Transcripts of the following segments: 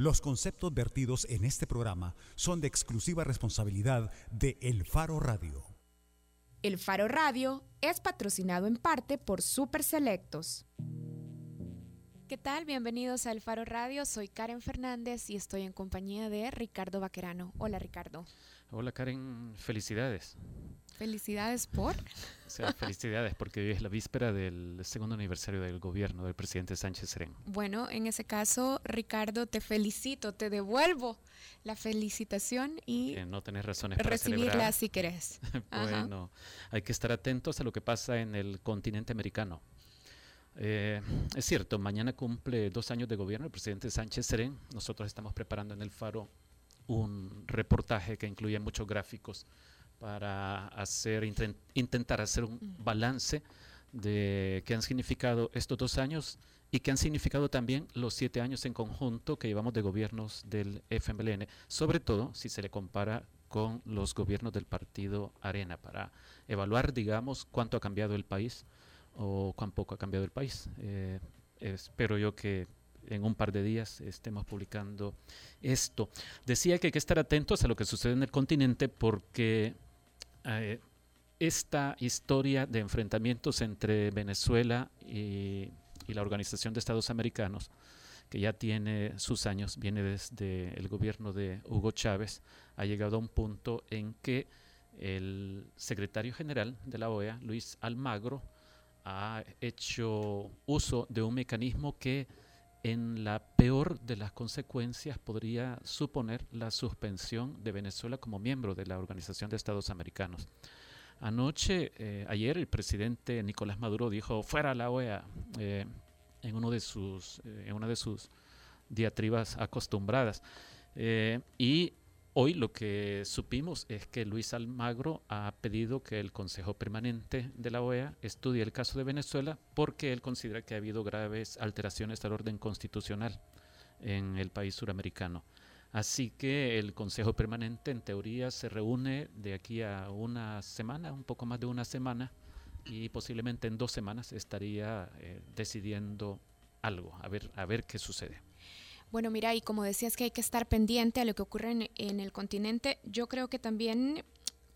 Los conceptos vertidos en este programa son de exclusiva responsabilidad de El Faro Radio. El Faro Radio es patrocinado en parte por Super Selectos. ¿Qué tal? Bienvenidos a El Faro Radio. Soy Karen Fernández y estoy en compañía de Ricardo Vaquerano. Hola Ricardo. Hola Karen, felicidades. Felicidades por. O sea, felicidades porque hoy es la víspera del segundo aniversario del gobierno del presidente Sánchez Serén. Bueno, en ese caso, Ricardo, te felicito, te devuelvo la felicitación y no tenés razones para recibirla si querés. bueno, hay que estar atentos a lo que pasa en el continente americano. Eh, es cierto, mañana cumple dos años de gobierno el presidente Sánchez Serén. Nosotros estamos preparando en el Faro un reportaje que incluye muchos gráficos para hacer, intentar hacer un balance de qué han significado estos dos años y qué han significado también los siete años en conjunto que llevamos de gobiernos del FMLN, sobre todo si se le compara con los gobiernos del partido Arena, para evaluar, digamos, cuánto ha cambiado el país o cuán poco ha cambiado el país. Eh, espero yo que en un par de días estemos publicando esto. Decía que hay que estar atentos a lo que sucede en el continente porque eh, esta historia de enfrentamientos entre Venezuela y, la Organización de Estados Americanos, que ya tiene sus años, viene desde el gobierno de Hugo Chávez, ha llegado a un punto en que el secretario general de la OEA, Luis Almagro, ha hecho uso de un mecanismo que en la peor de las consecuencias podría suponer la suspensión de Venezuela como miembro de la Organización de Estados Americanos. Anoche, eh, ayer, el presidente Nicolás Maduro dijo fuera la OEA eh, uno de sus, eh, en una de sus diatribas acostumbradas. y Hoy lo que supimos es que Luis Almagro ha pedido que el Consejo Permanente de la OEA estudie el caso de Venezuela porque él considera que ha habido graves alteraciones al orden constitucional en el país suramericano. Así que el Consejo Permanente en teoría se reúne de aquí a una semana, un poco más de una semana, y posiblemente en dos semanas estaría eh, decidiendo algo, a ver, a ver qué sucede. Bueno, mira, y como decías que hay que estar pendiente a lo que ocurre en, el continente, yo creo que también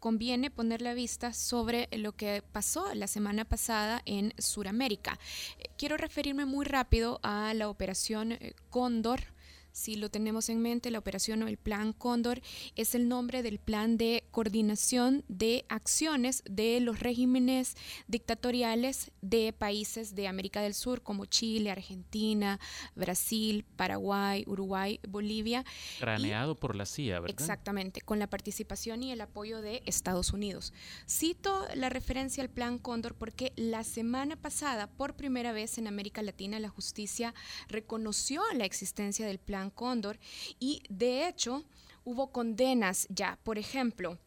conviene poner la vista sobre lo que pasó la semana pasada en Sudamérica. Eh, quiero referirme muy rápido a la operación eh, Cóndor si lo tenemos en mente, la operación o el Plan Cóndor es el nombre del plan de coordinación de acciones de los regímenes dictatoriales de países de América del Sur como Chile, Argentina, Brasil, Paraguay, Uruguay, Bolivia. Craneado por la CIA, ¿verdad? Exactamente, con la participación y el apoyo de Estados Unidos. Cito la referencia al Plan Cóndor porque la semana pasada, por primera vez en América Latina, la justicia reconoció la existencia del Plan Cóndor y de hecho hubo condenas ya, por ejemplo,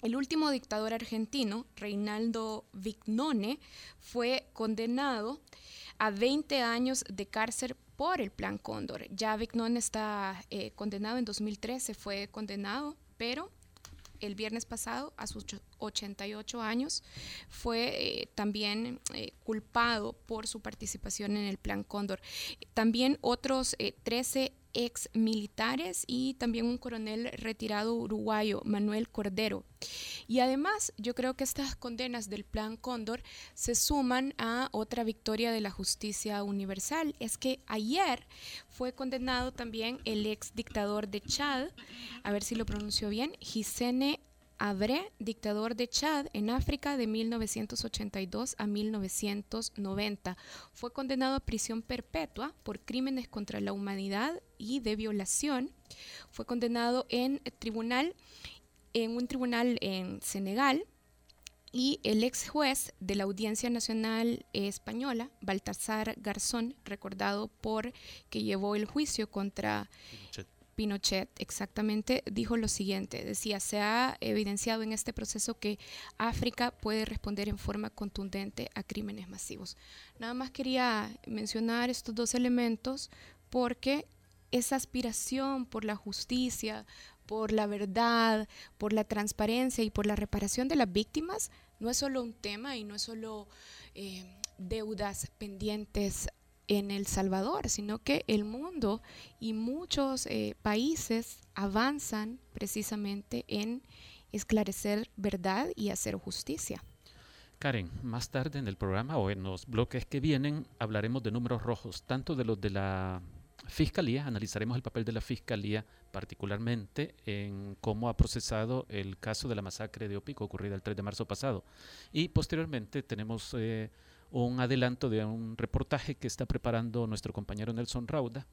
el último dictador argentino, Reinaldo Vignone, fue condenado a 20 años de cárcel por el Plan Cóndor. Ya Vignone está eh, condenado en 2013, fue condenado, pero el viernes pasado, a sus 88 años, fue eh, también eh, culpado por su participación en el Plan Cóndor. También otros 13 ex militares y también un coronel retirado uruguayo, Manuel Cordero. Y además, yo creo que estas condenas del Plan Cóndor se suman a otra victoria de la justicia universal. Es que ayer fue condenado también el ex dictador de Chad, a ver si lo pronunció bien, Gisene Abré, dictador de Chad en África de 1982 a 1990. Fue condenado a prisión perpetua por crímenes contra la humanidad y de violación. Fue condenado en tribunal en un tribunal en Senegal y el ex juez de la Audiencia Nacional Española, Baltasar Garzón, recordado por que llevó el juicio contra exactamente dijo lo siguiente, decía, se ha evidenciado en este proceso que África puede responder en forma contundente a crímenes masivos. Nada más quería mencionar estos dos elementos porque esa aspiración por la justicia, por la verdad, por la transparencia y por la reparación de las víctimas no es solo un tema y no es solo eh, deudas pendientes en El Salvador, sino que el mundo y muchos eh, países avanzan precisamente en esclarecer verdad y hacer justicia. Karen, más tarde en el programa o en los bloques que vienen hablaremos de números rojos, tanto de los de la Fiscalía, analizaremos el papel de la Fiscalía particularmente en cómo ha procesado el caso de la masacre de Opico ocurrida el 3 de marzo pasado. Y posteriormente tenemos eh, un adelanto de un reportaje que está preparando nuestro compañero Nelson Rauda,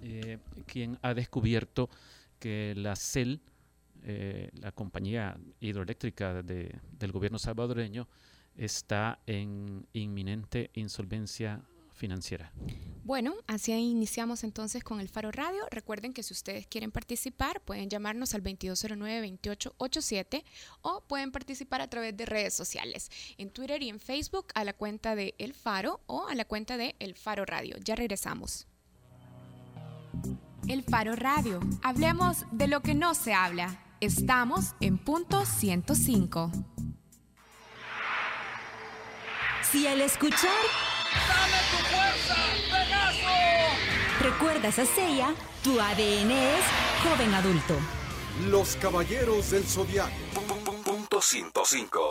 eh, quien ha descubierto que la CEL, eh, la compañía hidroeléctrica del gobierno salvadoreño, está en inminente insolvencia financiera. Bueno, así iniciamos entonces con el Faro Radio. Recuerden que si ustedes quieren participar, pueden llamarnos al 2209-2887 o pueden participar a través de redes sociales, en Twitter y en Facebook a la cuenta de El Faro o a la cuenta de El Faro Radio. Ya regresamos. El Faro Radio. Hablemos de lo que no se habla. Estamos en punto 105. Si al escuchar ¡Dame tu fuerza, Pegaso! Recuerdas a Seiya, tu ADN es joven adulto. Los Caballeros del Zodiaco. Punto 105.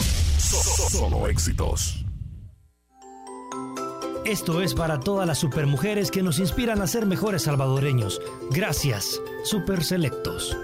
Solo éxitos. Esto es para todas las supermujeres que nos inspiran a ser mejores salvadoreños. Gracias, Super Selectos.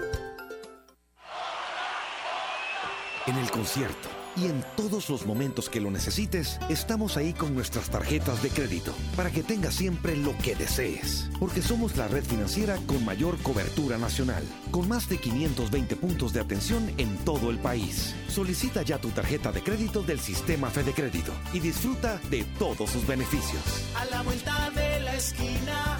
En el concierto y en todos los momentos que lo necesites, estamos ahí con nuestras tarjetas de crédito para que tengas siempre lo que desees. Porque somos la red financiera con mayor cobertura nacional, con más de 520 puntos de atención en todo el país. Solicita ya tu tarjeta de crédito del sistema Fede Crédito y disfruta de todos sus beneficios. A la vuelta de la esquina,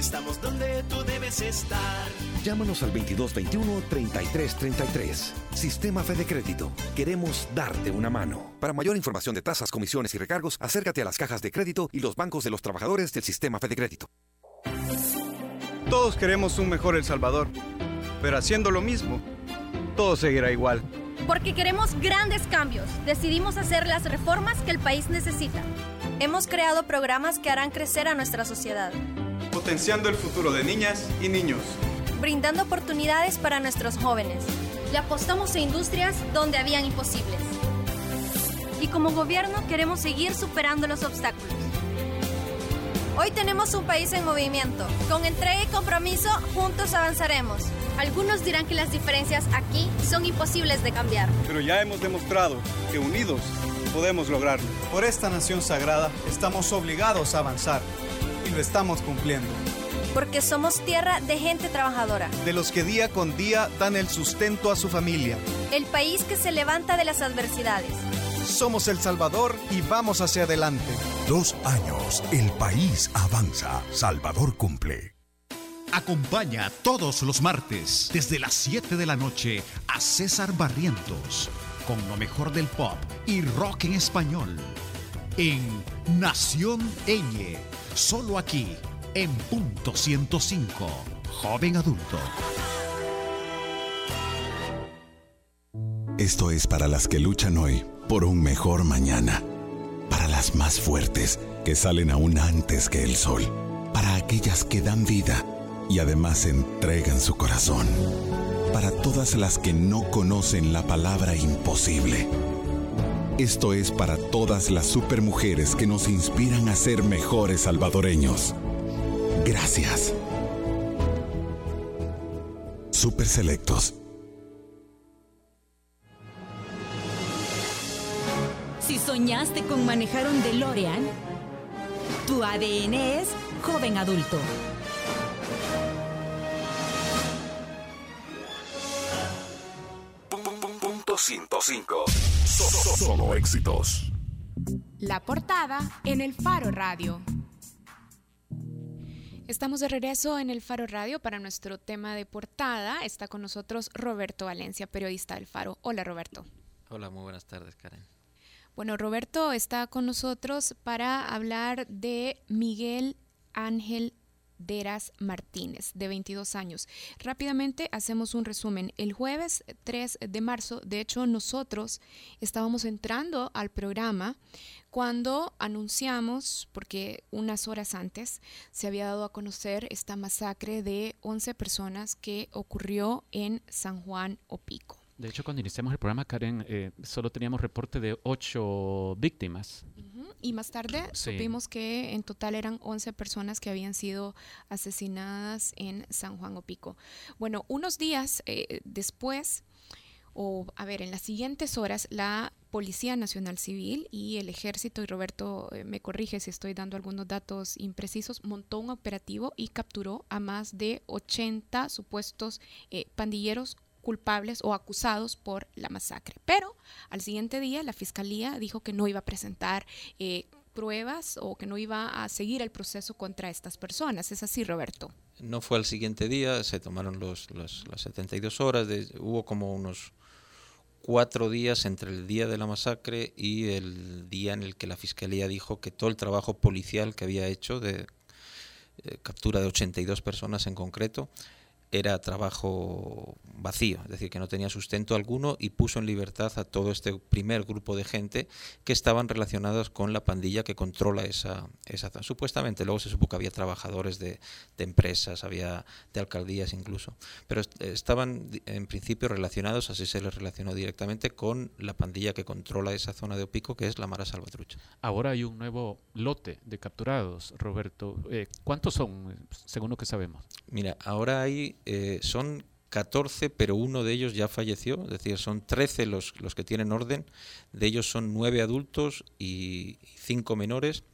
estamos donde tú debes estar. Llámanos al 2221-3333. Sistema Fede Crédito. Queremos darte una mano. Para mayor información de tasas, comisiones y recargos, acércate a las cajas de crédito y los bancos de los trabajadores del Sistema Fede Crédito. Todos queremos un mejor El Salvador, pero haciendo lo mismo, todo seguirá igual. Porque queremos grandes cambios, decidimos hacer las reformas que el país necesita. Hemos creado programas que harán crecer a nuestra sociedad. Potenciando el futuro de niñas y niños brindando oportunidades para nuestros jóvenes. Le apostamos a industrias donde habían imposibles. Y como gobierno queremos seguir superando los obstáculos. Hoy tenemos un país en movimiento. Con entrega y compromiso, juntos avanzaremos. Algunos dirán que las diferencias aquí son imposibles de cambiar. Pero ya hemos demostrado que unidos podemos lograrlo. Por esta nación sagrada estamos obligados a avanzar y lo estamos cumpliendo porque somos tierra de gente trabajadora. De los que día con día dan el sustento a su familia. El país que se levanta de las adversidades. Somos El Salvador y vamos hacia adelante. Dos años, el país avanza. Salvador cumple. Acompaña todos los martes desde las 7 de la noche a César Barrientos con lo mejor del pop y rock en español en Nación Eñe, solo aquí en punto 105, joven adulto. Esto es para las que luchan hoy por un mejor mañana, para las más fuertes que salen aún antes que el sol, para aquellas que dan vida y además entregan su corazón, para todas las que no conocen la palabra imposible. Esto es para todas las supermujeres que nos inspiran a ser mejores salvadoreños Gracias. Super Selectos. Si soñaste con manejar un DeLorean, tu ADN es joven adulto. Punto 105. Solo éxitos. La portada en el Faro Radio. Estamos de regreso en el Faro Radio para nuestro tema de portada. Está con nosotros Roberto Valencia, periodista del Faro. Hola Roberto. Hola, muy buenas tardes Karen. Bueno, Roberto está con nosotros para hablar de Miguel Ángel Deras Martínez, de 22 años. Rápidamente hacemos un resumen. El jueves 3 de marzo, de hecho, nosotros estábamos entrando al programa cuando anunciamos, porque unas horas antes se había dado a conocer esta masacre de 11 personas que ocurrió en San Juan Opico. De hecho, cuando iniciamos el programa, Karen, eh, solo teníamos reporte de ocho víctimas. Y más tarde supimos que en total eran 11 personas que habían sido asesinadas en San Juan Opico. Bueno, unos días eh, después, o a ver, en las siguientes horas, la Policía Nacional Civil y el Ejército, y Roberto eh, me corrige si estoy dando algunos datos imprecisos, montó un operativo y capturó a más de 80 supuestos pandilleros culpables o acusados por la masacre. Pero al siguiente día la fiscalía dijo que no iba a presentar eh, pruebas o que no iba a seguir el proceso contra estas personas. ¿Es así, Roberto? No fue al siguiente día, se tomaron los, las 72 horas, hubo como unos cuatro días entre el día de la masacre y el día en el que la fiscalía dijo que todo el trabajo policial que había hecho de eh, captura de 82 personas en concreto, era trabajo vacío, es decir, que no tenía sustento alguno y puso en libertad a todo este primer grupo de gente que estaban relacionados con la pandilla que controla esa, esa zona. Supuestamente, luego se supo que había trabajadores de, empresas, había de alcaldías incluso, pero estaban en principio relacionados, así se les relacionó directamente, con la pandilla que controla esa zona de Opico, que es la Mara Salvatrucha. Ahora hay un nuevo lote de capturados, Roberto. Eh, ¿Cuántos son, según lo que sabemos? Mira, ahora hay eh, son 14, pero uno de ellos ya falleció, es decir, son 13 los, los que tienen orden, de ellos son 9 adultos y 5 menores.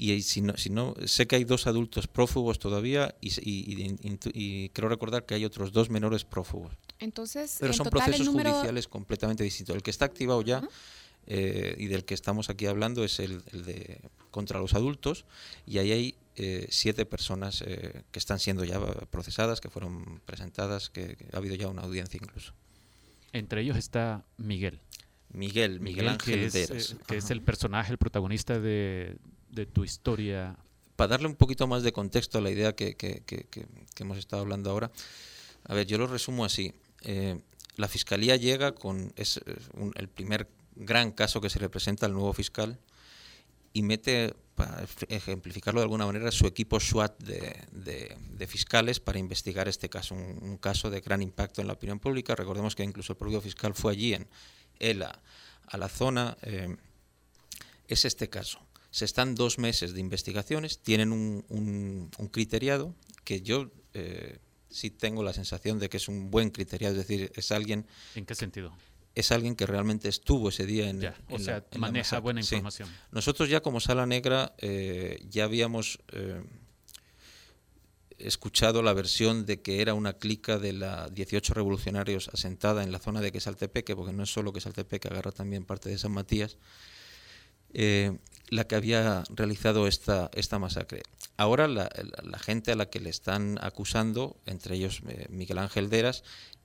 Y si no, si no, sé que hay dos adultos prófugos todavía y, y, creo recordar que hay otros dos menores prófugos. Entonces, pero son procesos judiciales completamente distintos. El que está activado ya eh, y del que estamos aquí hablando es el, el, de contra los adultos y ahí hay eh, siete personas eh, que están siendo ya procesadas, que fueron presentadas, que, ha habido ya una audiencia incluso. Entre ellos está Miguel. Miguel, Miguel, Ángel que es, eh, que es el personaje, el protagonista de, tu historia. Para darle un poquito más de contexto a la idea que, hemos estado hablando ahora, a ver, yo lo resumo así. la fiscalía llega con es, el primer gran caso que se le presenta al nuevo fiscal y mete para ejemplificarlo de alguna manera, su equipo SWAT de, fiscales para investigar este caso, un, caso de gran impacto en la opinión pública. Recordemos que incluso el propio fiscal fue allí, en ELA, a la zona. Eh, es este caso. Se están dos meses de investigaciones, tienen un, criteriado que yo eh, sí tengo la sensación de que es un buen criteriado, es decir, es alguien... ¿En qué sentido? Es alguien que realmente estuvo ese día en, o sea, maneja buena información. Nosotros ya como Sala Negra eh, ya habíamos eh, escuchado la versión de que era una clica de la 18 revolucionarios asentada en la zona de Quesaltepeque, porque no es solo Quesaltepeque, agarra también parte de San Matías, eh, la que había realizado esta, esta masacre. Ahora la, la, gente a la que le están acusando, entre ellos Miguel Ángel Deras,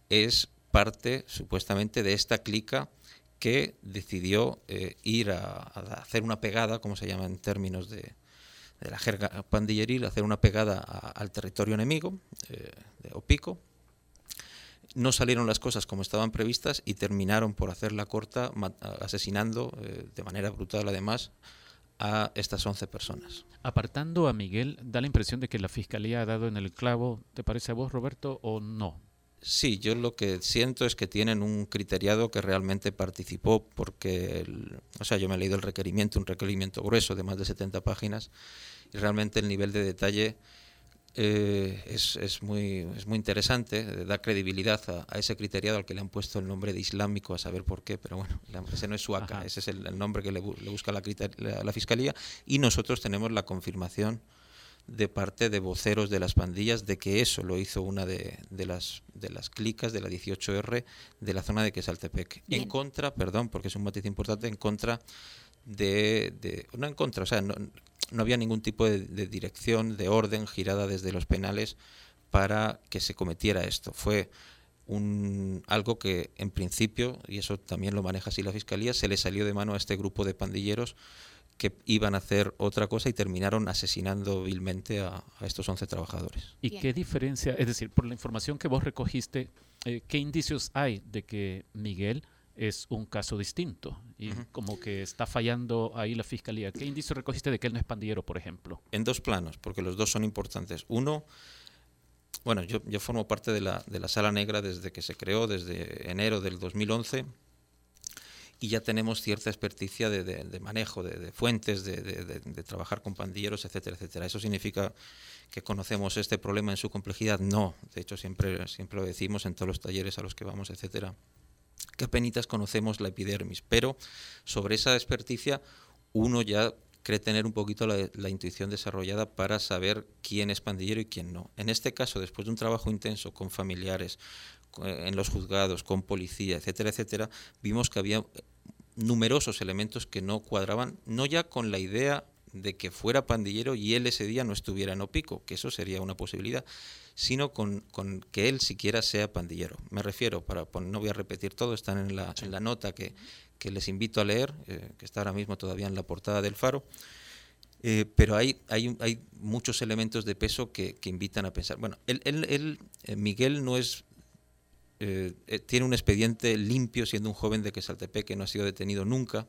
es parte supuestamente de esta clica que decidió eh, ir a, hacer una pegada, como se llama en términos de, la jerga pandilleril, hacer una pegada al territorio enemigo eh, de Opico. No salieron las cosas como estaban previstas y terminaron por hacer la corta asesinando eh, de manera brutal además a estas 11 personas. Apartando a Miguel, da la impresión de que la Fiscalía ha dado en el clavo, ¿te parece a vos Roberto o no? Sí, yo lo que siento es que tienen un criteriado que realmente participó porque, o sea, yo me he leído el requerimiento, un requerimiento grueso de más de 70 páginas y realmente el nivel de detalle eh, es, es, muy, es muy interesante, da credibilidad a, ese criteriado al que le han puesto el nombre de islámico, a saber por qué, pero bueno, ese no es suaca, ese es el, nombre que le, busca la, la Fiscalía y nosotros tenemos la confirmación de parte de voceros de las pandillas de que eso lo hizo una de, de las, de las clicas de la 18R de la zona de Quesaltepec. En contra, perdón, porque es un matiz importante, en contra de, de no en contra, o sea, no, no había ningún tipo de, dirección, de orden girada desde los penales para que se cometiera esto. Fue un, algo que en principio, y eso también lo maneja así la Fiscalía, se le salió de mano a este grupo de pandilleros que iban a hacer otra cosa y terminaron asesinando vilmente a, estos 11 trabajadores. ¿Y qué diferencia, es decir, por la información que vos recogiste, eh, qué indicios hay de que Miguel es un caso distinto y como que está fallando ahí la fiscalía. ¿Qué indicios recogiste de que él no es pandillero, por ejemplo? En dos planos, porque los dos son importantes. Uno, bueno, yo, yo formo parte de la, de la Sala Negra desde que se creó, desde enero del 2011 y ya tenemos cierta experticia de, manejo de, fuentes, de, trabajar con pandilleros, etcétera, etcétera. ¿Eso significa que conocemos este problema en su complejidad? No, de hecho siempre, siempre lo decimos en todos los talleres a los que vamos, etcétera, que apenas conocemos la epidermis, pero sobre esa experticia uno ya cree tener un poquito la, la, intuición desarrollada para saber quién es pandillero y quién no. En este caso, después de un trabajo intenso con familiares, en los juzgados, con policía, etcétera, etcétera, vimos que había numerosos elementos que no cuadraban, no ya con la idea de que fuera pandillero y él ese día no estuviera en Opico, que eso sería una posibilidad, sino con, que él siquiera sea pandillero. Me refiero, para no voy a repetir todo, están en la, en la nota que, que, les invito a leer, eh, que está ahora mismo todavía en la portada del Faro. Eh, pero hay, hay, hay, muchos elementos de peso que, que invitan a pensar. Bueno, él, él, eh, Miguel no es eh, eh, tiene un expediente limpio siendo un joven de Quesaltepec que no ha sido detenido nunca,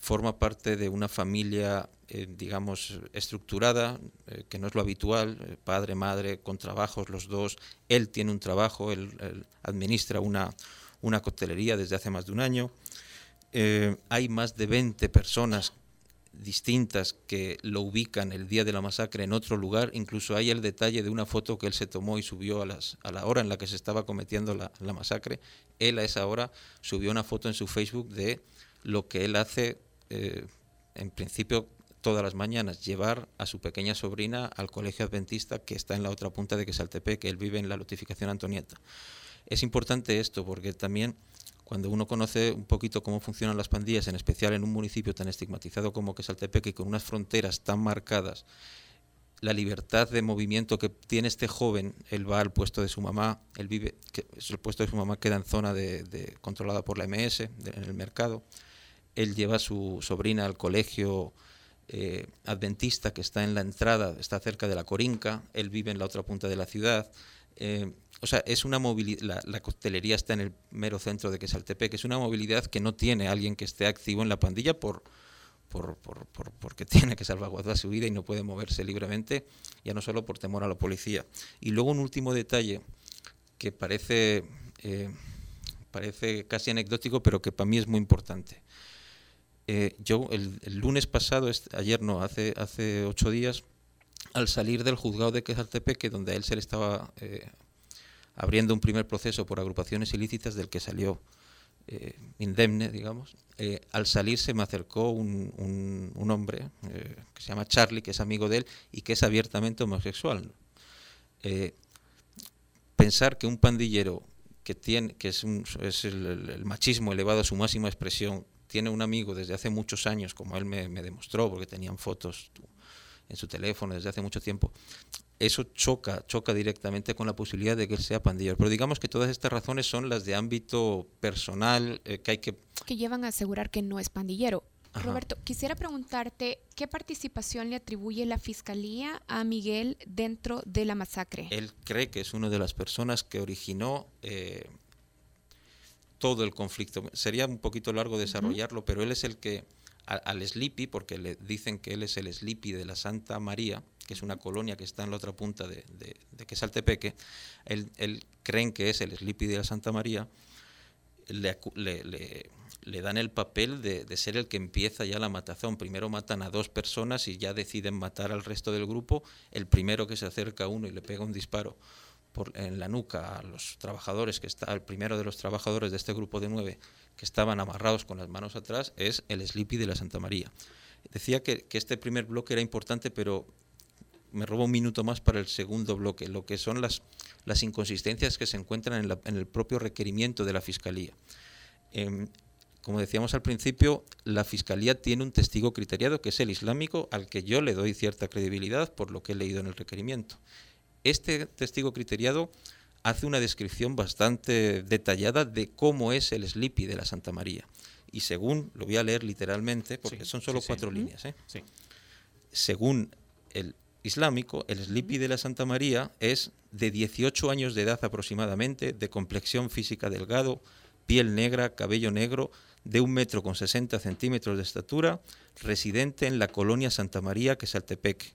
forma parte de una familia, eh, digamos, estructurada, que no es lo habitual, padre, madre, con trabajos los dos, él tiene un trabajo, él, administra una, una coctelería desde hace más de un año. hay más de 20 personas distintas que lo ubican el día de la masacre en otro lugar. Incluso hay el detalle de una foto que él se tomó y subió a, las, a la hora en la que se estaba cometiendo la, masacre. Él a esa hora subió una foto en su Facebook de lo que él hace, eh, en principio, todas las mañanas, llevar a su pequeña sobrina al colegio adventista que está en la otra punta de Quesaltepec, que él vive en la notificación Antonieta. Es importante esto porque también cuando uno conoce un poquito cómo funcionan las pandillas, en especial en un municipio tan estigmatizado como que y con unas fronteras tan marcadas, la libertad de movimiento que tiene este joven, él va al puesto de su mamá, él vive, el puesto de su mamá queda en zona de, controlada por la MS, en el mercado, él lleva a su sobrina al colegio eh, adventista que está en la entrada, está cerca de la Corinca, él vive en la otra punta de la ciudad, eh, o sea, es una movilidad, la, costelería está en el mero centro de Quesaltepec, es una movilidad que no tiene alguien que esté activo en la pandilla por, por, por, porque tiene que salvaguardar su vida y no puede moverse libremente, ya no solo por temor a la policía. Y luego un último detalle que parece, eh, parece casi anecdótico, pero que para mí es muy importante. Eh, yo el, lunes pasado, ayer no, hace, hace ocho días, al salir del juzgado de Quesaltepeque, donde a él se le estaba eh, abriendo un primer proceso por agrupaciones ilícitas del que salió eh, indemne, digamos, eh, al salir se me acercó un, un, hombre que se llama Charlie, que es amigo de él y que es abiertamente homosexual. pensar que un pandillero que, tiene, que es, es el, machismo elevado a su máxima expresión, tiene un amigo desde hace muchos años, como él me, me demostró, porque tenían fotos en su teléfono desde hace mucho tiempo, eso choca, choca directamente con la posibilidad de que él sea pandillero. Pero digamos que todas estas razones son las de ámbito personal eh, que hay que... Que llevan a asegurar que no es pandillero. Roberto, quisiera preguntarte qué participación le atribuye la Fiscalía a Miguel dentro de la masacre. Él cree que es una de las personas que originó eh, todo el conflicto. Sería un poquito largo desarrollarlo, pero él es el que al Sleepy, porque le dicen que él es el Sleepy de la Santa María, que es una colonia que está en la otra punta de, de, de Quesaltepeque, él, él, creen que es el Sleepy de la Santa María, le, le, le, dan el papel de, de, ser el que empieza ya la matazón. Primero matan a dos personas y ya deciden matar al resto del grupo. El primero que se acerca a uno y le pega un disparo en la nuca a los trabajadores, que está el primero de los trabajadores de este grupo de nueve, que estaban amarrados con las manos atrás es el Sleepy de la Santa María. Decía que, este primer bloque era importante, pero me robo un minuto más para el segundo bloque, lo que son las, las inconsistencias que se encuentran en, el propio requerimiento de la Fiscalía. Em, como decíamos al principio, la Fiscalía tiene un testigo criteriado que es el islámico, al que yo le doy cierta credibilidad por lo que he leído en el requerimiento. Este testigo criteriado hace una descripción bastante detallada de cómo es el Sleepy de la Santa María. Y según, lo voy a leer literalmente, porque son solo cuatro líneas. ¿eh? Según el islámico, el Sleepy de la Santa María es de 18 años de edad aproximadamente, de complexión física delgado, piel negra, cabello negro, de un metro con 60 centímetros de estatura, residente en la colonia Santa María, que es Altepeque.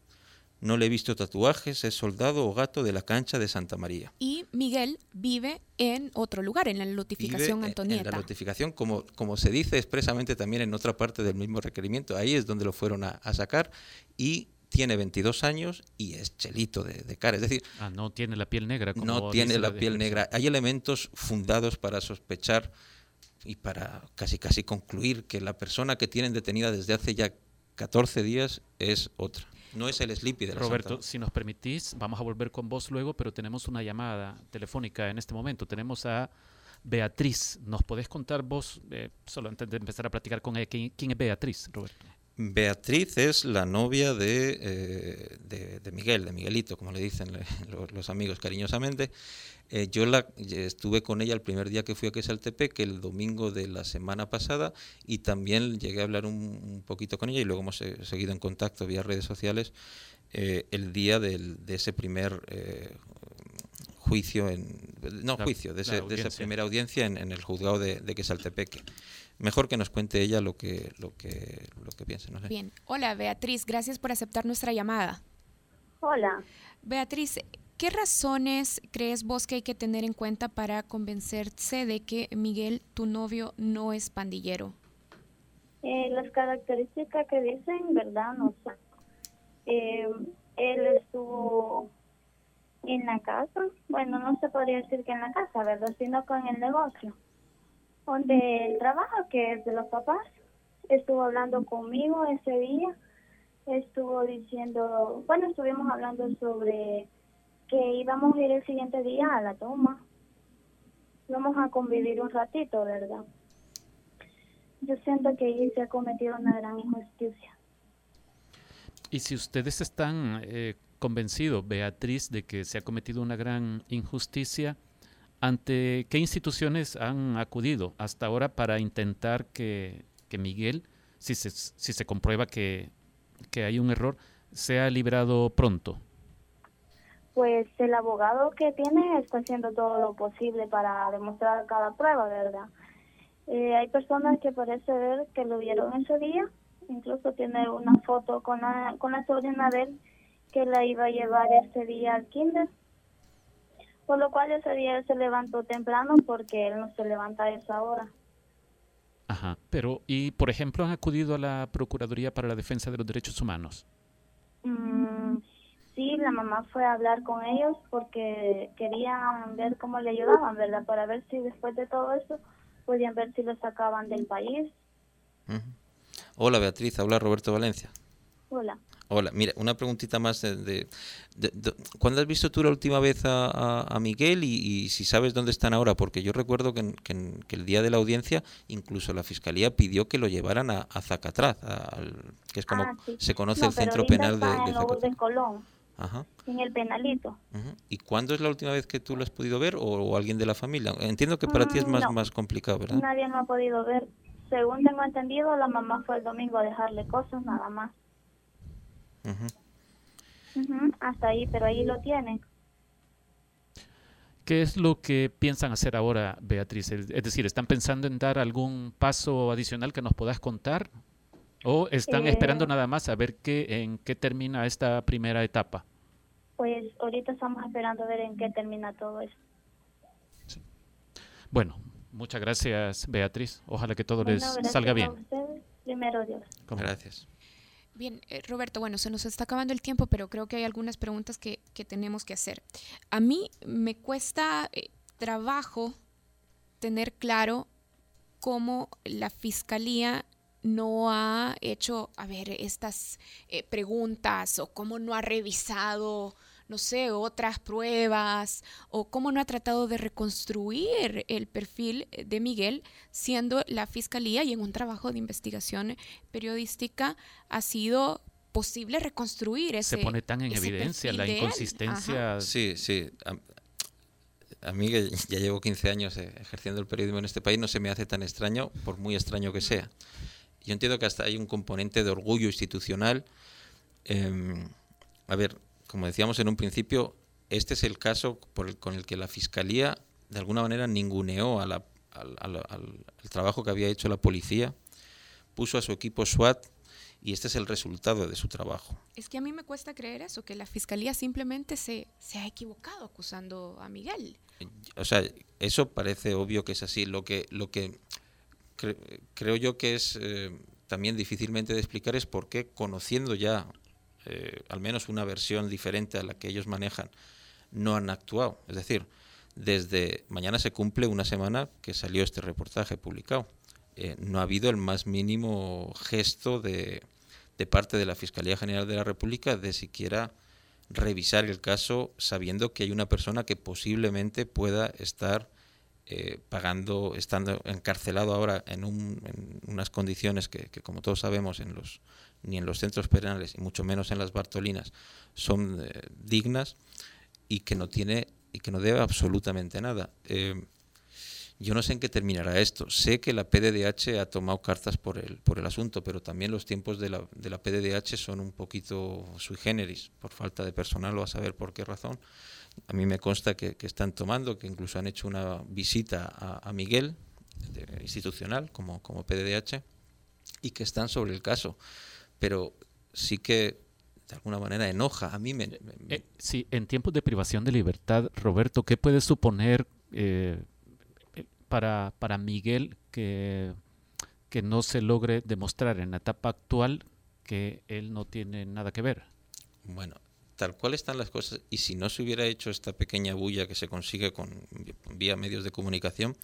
No le he visto tatuajes, es soldado o gato de la cancha de Santa María. Y Miguel vive en otro lugar, en la notificación Vive Antonieta. En la notificación, como, como se dice expresamente también en otra parte del mismo requerimiento, ahí es donde lo fueron a, a sacar y tiene 22 años y es chelito de, de cara. Es decir, Ah, no tiene la piel negra. Como no tiene dice la piel negra. Hay elementos fundados para sospechar y para casi casi concluir que la persona que tienen detenida desde hace ya 14 días es otra. No es el Sleepy de la Roberto, si nos permitís, vamos a volver con vos luego, pero tenemos una llamada telefónica en este momento. Tenemos a Beatriz. ¿Nos podés contar vos, eh, solo antes de empezar a platicar con ella, quién es Beatriz, Roberto? Beatriz es la novia de, eh, de, de Miguel, de Miguelito, como le dicen le- los, los amigos cariñosamente. Eh, yo la, estuve con ella el primer día que fui a Quesaltepec, el domingo de la semana pasada, y también llegué a hablar un, un poquito con ella y luego hemos eh, seguido en contacto vía redes sociales eh, el día del- de ese primer eh, juicio, en, no La- juicio, de, ese- de esa primera audiencia en, en el juzgado de, de Quesaltepeque. Mejor que nos cuente ella lo que, lo que, lo que piense. No sé. Bien. Hola, Beatriz, gracias por aceptar nuestra llamada. Hola. Beatriz, ¿qué razones crees vos que hay que tener en cuenta para convencerse de que Miguel, tu novio, no es pandillero? Eh, las características que dicen, ¿verdad? No sé. Eh, él estuvo en la casa, bueno, no se podría decir que en la casa, ¿verdad? Sino con el negocio, donde él trabaja, que es de los papás. Estuvo hablando conmigo ese día, estuvo diciendo, bueno, estuvimos hablando sobre que íbamos a ir el siguiente día a la toma. Vamos a convivir un ratito, ¿verdad? Yo siento que ahí se ha cometido una gran injusticia. Y si ustedes están eh, convencidos, Beatriz, de que se ha cometido una gran injusticia, ¿ante qué instituciones han acudido hasta ahora para intentar que, que Miguel, si se, si se comprueba que, que hay un error, sea liberado pronto? Pues el abogado que tiene está haciendo todo lo posible para demostrar cada prueba, ¿verdad? Eh, hay personas que parece ver que lo vieron ese día, incluso tiene una foto con la, con la sobrina de él que la iba a llevar ese día al kinder. Por lo cual ese día él se levantó temprano porque él no se levanta a esa hora. Ajá. Pero, y por ejemplo, han acudido a la Procuraduría para la Defensa de los Derechos Humanos. Mm, sí, la mamá fue a hablar con ellos porque querían ver cómo le ayudaban, ¿verdad? Para ver si después de todo eso podían ver si lo sacaban del país. Hola Beatriz, habla Roberto Valencia. Hola. Hola, mira, una preguntita más de, de- de- de- ¿cuándo has visto tú la última vez a, a- a Miguel y, y si sabes dónde están ahora? Porque yo recuerdo que, en- que el día de la audiencia incluso la fiscalía pidió que lo llevaran a, a Zacatraz, al- que es como Ah, sí. se conoce No, el centro penal de, en Zacatraz. de Colón, Ajá. en el penalito. ¿Y cuándo es la última vez que tú lo has podido ver o, o alguien de la familia? Entiendo que para ti es Mm, más, no. más complicado, ¿verdad? Nadie lo ha podido ver. Según tengo entendido, la mamá fue el domingo a dejarle cosas nada más. Ujú, hasta ahí, pero ahí lo tiene. ¿Qué es lo que piensan hacer ahora, Beatriz? Es decir, ¿están pensando en dar algún paso adicional que nos puedas contar? ¿O están Eh, esperando nada más a ver qué, en qué termina esta primera etapa? Pues ahorita estamos esperando a ver en qué termina todo esto. Bueno, muchas gracias, Beatriz. Ojalá que todo les Bueno, gracias salga a bien. ustedes. Primero Dios. Gracias. Bien, eh, Roberto, bueno, se nos está acabando el tiempo, pero creo que hay algunas preguntas que, que tenemos que hacer. A mí me cuesta eh, trabajo tener claro cómo la fiscalía no ha hecho, a ver, estas eh, preguntas o cómo no ha revisado, no sé, otras pruebas o cómo no ha tratado de reconstruir el perfil de Miguel siendo la fiscalía y en un trabajo de investigación periodística ha sido posible reconstruir ese Se pone tan en evidencia la inconsistencia. Sí, sí. A mí que ya llevo 15 años eh, ejerciendo el periodismo en este país no se me hace tan extraño, por muy extraño que sea. Yo entiendo que hasta hay un componente de orgullo institucional. Em, a ver, como decíamos en un principio, este es el caso con el que la Fiscalía de alguna manera ninguneó al, trabajo que había hecho la policía, puso a su equipo SWAT y este es el resultado de su trabajo. Es que a mí me cuesta creer eso, que la Fiscalía simplemente se, se ha equivocado acusando a Miguel. O sea, eso parece obvio que es así. Lo que, lo que creo yo que es eh, también difícilmente de explicar es por qué, conociendo ya eh, al menos una versión diferente a la que ellos manejan, no han actuado. Es decir, desde mañana se cumple una semana que salió este reportaje publicado. Eh, no ha habido el más mínimo gesto de, de parte de la Fiscalía General de la República de siquiera revisar el caso sabiendo que hay una persona que posiblemente pueda estar eh, pagando, estando encarcelado ahora en, unas condiciones que, como todos sabemos, en los, ni en los centros penales y mucho menos en las Bartolinas son eh, dignas y que no tiene y que no debe absolutamente nada. Eh, yo no sé en qué terminará esto. Sé que la PDDH ha tomado cartas por el, por el asunto, pero también los tiempos de la, de la PDDH son un poquito sui generis, por falta de personal o a saber por qué razón. A mí me consta que, están tomando, que incluso han hecho una visita a, Miguel, institucional, como, como PDDH, y que están sobre el caso. Pero sí que de alguna manera enoja. A mí me... Eh, sí, en tiempos de privación de libertad, Roberto, ¿qué puede suponer eh, para, para Miguel que, que no se logre demostrar en la etapa actual que él no tiene nada que ver? Bueno, tal cual están las cosas, y si no se hubiera hecho esta pequeña bulla que se consigue con vía medios de comunicación,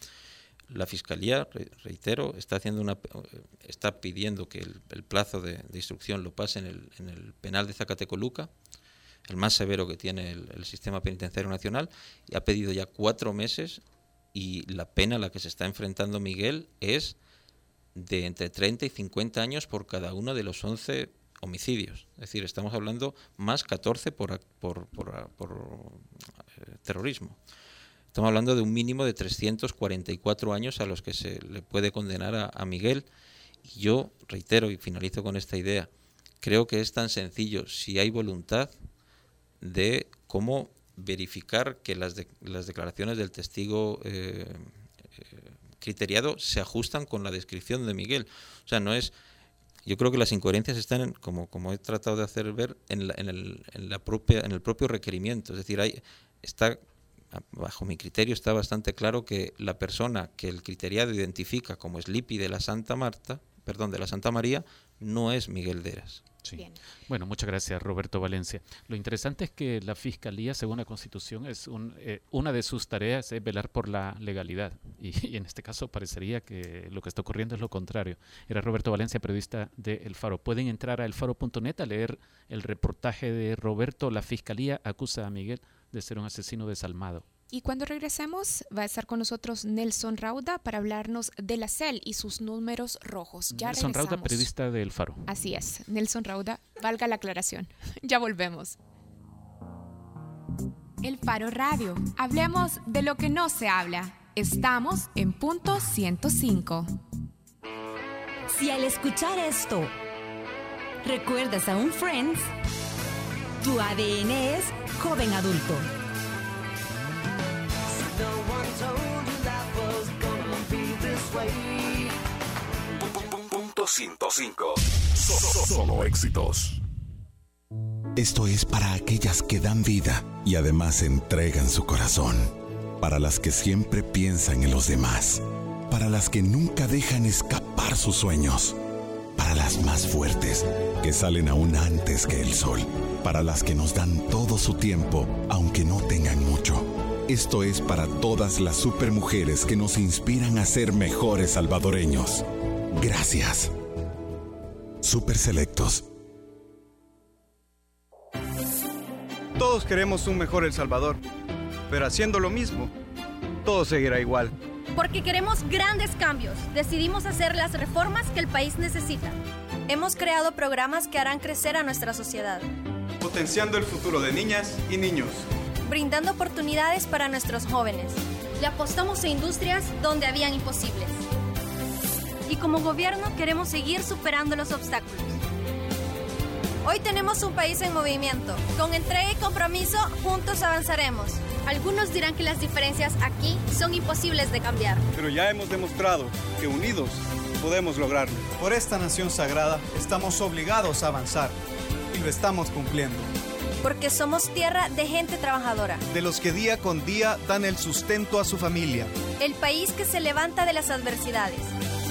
la fiscalía, reitero, está haciendo una está pidiendo que el, plazo de, instrucción lo pase en el, en el, penal de Zacatecoluca, el más severo que tiene el, sistema penitenciario nacional, y ha pedido ya cuatro meses y la pena a la que se está enfrentando Miguel es de entre 30 y 50 años por cada uno de los 11 homicidios. Es decir, estamos hablando más 14 por, por, por, eh, terrorismo. Estamos hablando de un mínimo de 344 años a los que se le puede condenar a, Miguel. Y yo reitero y finalizo con esta idea. Creo que es tan sencillo si hay voluntad de cómo verificar que las, las declaraciones del testigo eh, eh, criteriado se ajustan con la descripción de Miguel. O sea, no es yo creo que las incoherencias están, como, como he tratado de hacer ver, en, la, en, el, en, la propia, en el propio requerimiento. Es decir, hay, está, bajo mi criterio, está bastante claro que la persona que el criteriado identifica como Sleepy de la Santa Marta, perdón, de la Santa María, no es Miguel Deras. Bueno, muchas gracias, Roberto Valencia. Lo interesante es que la Fiscalía, según la Constitución, es eh, una de sus tareas es velar por la legalidad. Y, en este caso parecería que lo que está ocurriendo es lo contrario. Era Roberto Valencia, periodista de El Faro. Pueden entrar a elfaro.net a leer el reportaje de Roberto. La Fiscalía acusa a Miguel de ser un asesino desalmado. Y cuando regresemos va a estar con nosotros Nelson Rauda para hablarnos de la CEL y sus números rojos. Ya Nelson Rauda, periodista del Faro. Así es, Nelson Rauda, valga la aclaración. ya volvemos. El Faro Radio. Hablemos de lo que no se habla. Estamos en punto 105. Si al escuchar esto recuerdas a un Friends, tu ADN es joven adulto. Punto 105. Solo éxitos. Esto es para aquellas que dan vida y además entregan su corazón. Para las que siempre piensan en los demás. Para las que nunca dejan escapar sus sueños. Para las más fuertes, que salen aún antes que el sol. Para las que nos dan todo su tiempo, aunque no tengan mucho esto es para todas las supermujeres que nos inspiran a ser mejores salvadoreños. Gracias. Super Selectos. Todos queremos un mejor El Salvador, pero haciendo lo mismo, todo seguirá igual. Porque queremos grandes cambios, decidimos hacer las reformas que el país necesita. Hemos creado programas que harán crecer a nuestra sociedad. Potenciando el futuro de niñas y niños brindando oportunidades para nuestros jóvenes. Le apostamos a industrias donde habían imposibles. Y como gobierno queremos seguir superando los obstáculos. Hoy tenemos un país en movimiento. Con entrega y compromiso, juntos avanzaremos. Algunos dirán que las diferencias aquí son imposibles de cambiar. Pero ya hemos demostrado que unidos podemos lograrlo. Por esta nación sagrada estamos obligados a avanzar y lo estamos cumpliendo. Porque somos tierra de gente trabajadora. De los que día con día dan el sustento a su familia. El país que se levanta de las adversidades.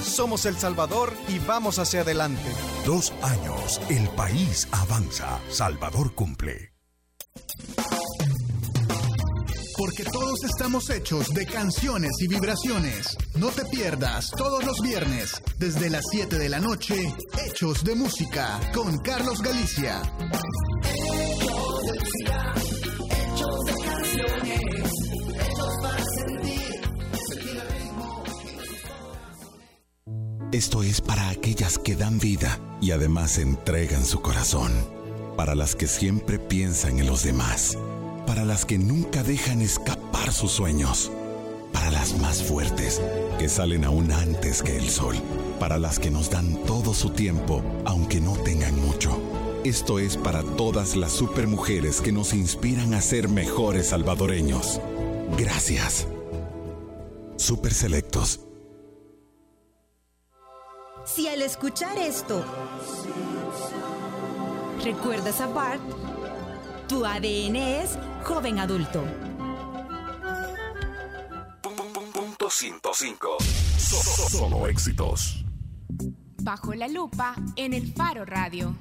Somos El Salvador y vamos hacia adelante. Dos años, el país avanza. Salvador cumple. Porque todos estamos hechos de canciones y vibraciones. No te pierdas todos los viernes, desde las 7 de la noche, Hechos de Música, con Carlos Galicia. Esto es para aquellas que dan vida y además entregan su corazón. Para las que siempre piensan en los demás. Para las que nunca dejan escapar sus sueños. Para las más fuertes, que salen aún antes que el sol. Para las que nos dan todo su tiempo, aunque no tengan mucho. Esto es para todas las supermujeres que nos inspiran a ser mejores salvadoreños. Gracias. Super Selectos. Si al escuchar esto recuerdas a Bart, tu ADN es joven adulto. Punto 105. Solo éxitos. Bajo la lupa en el Faro Radio.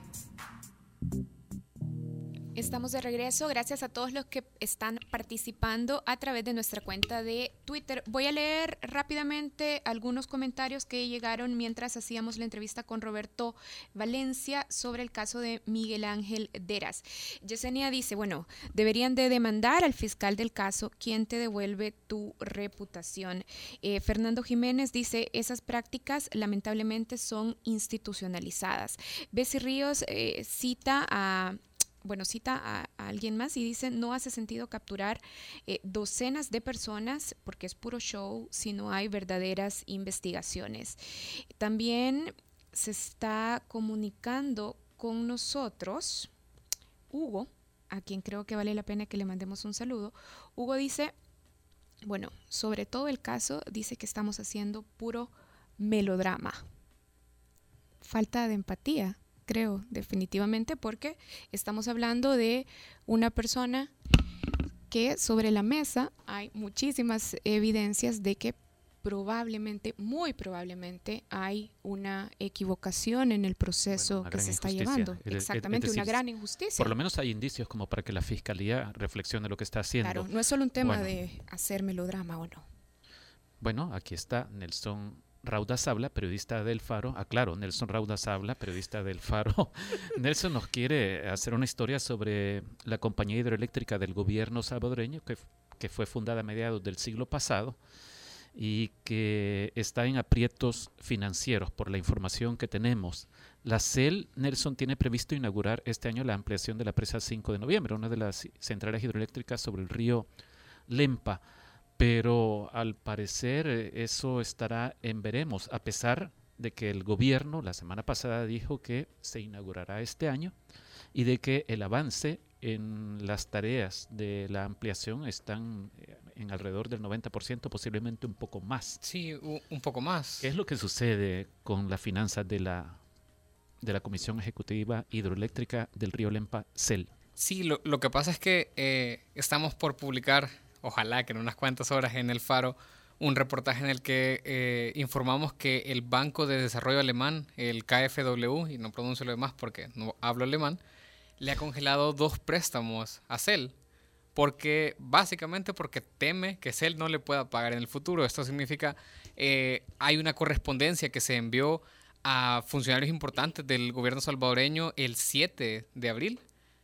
Estamos de regreso. Gracias a todos los que están participando a través de nuestra cuenta de Twitter. Voy a leer rápidamente algunos comentarios que llegaron mientras hacíamos la entrevista con Roberto Valencia sobre el caso de Miguel Ángel Deras. Yesenia dice, bueno, deberían de demandar al fiscal del caso quien te devuelve tu reputación. Eh, Fernando Jiménez dice, esas prácticas lamentablemente son institucionalizadas. Bessie Ríos eh, cita a bueno, cita a, alguien más y dice, no hace sentido capturar eh, docenas de personas porque es puro show si no hay verdaderas investigaciones. También se está comunicando con nosotros Hugo, a quien creo que vale la pena que le mandemos un saludo. Hugo dice, bueno, sobre todo el caso, dice que estamos haciendo puro melodrama. Falta de empatía creo, definitivamente, porque estamos hablando de una persona que sobre la mesa hay muchísimas evidencias de que probablemente, muy probablemente, hay una equivocación en el proceso bueno, que se está llevando. Exactamente, decir, una gran injusticia. Por lo menos hay indicios como para que la fiscalía reflexione lo que está haciendo. Claro, no es solo un tema bueno. de hacer melodrama o no. Bueno, aquí está Nelson Rauda Sabla, periodista del Faro. Aclaro, Nelson Rauda Sabla, periodista del Faro. Nelson nos quiere hacer una historia sobre la compañía hidroeléctrica del gobierno salvadoreño que, que fue fundada a mediados del siglo pasado y que está en aprietos financieros por la información que tenemos. La CEL, Nelson, tiene previsto inaugurar este año la ampliación de la presa 5 de noviembre, una de las centrales hidroeléctricas sobre el río Lempa pero al parecer eso estará en veremos, a pesar de que el gobierno la semana pasada dijo que se inaugurará este año y de que el avance en las tareas de la ampliación están en alrededor del 90%, posiblemente un poco más. Sí, un poco más. ¿Qué es lo que sucede con las finanzas de la, de la Comisión Ejecutiva Hidroeléctrica del Río Lempa, CEL? Sí, lo, lo que pasa es que eh, estamos por publicar ojalá que en unas cuantas horas en el Faro, un reportaje en el que eh, informamos que el Banco de Desarrollo Alemán, el KfW, y no pronuncio lo demás porque no hablo alemán, le ha congelado dos préstamos a CEL. Porque, básicamente porque teme que CEL no le pueda pagar en el futuro. Esto significa, eh, hay una correspondencia que se envió a funcionarios importantes del gobierno salvadoreño el 7 de abril,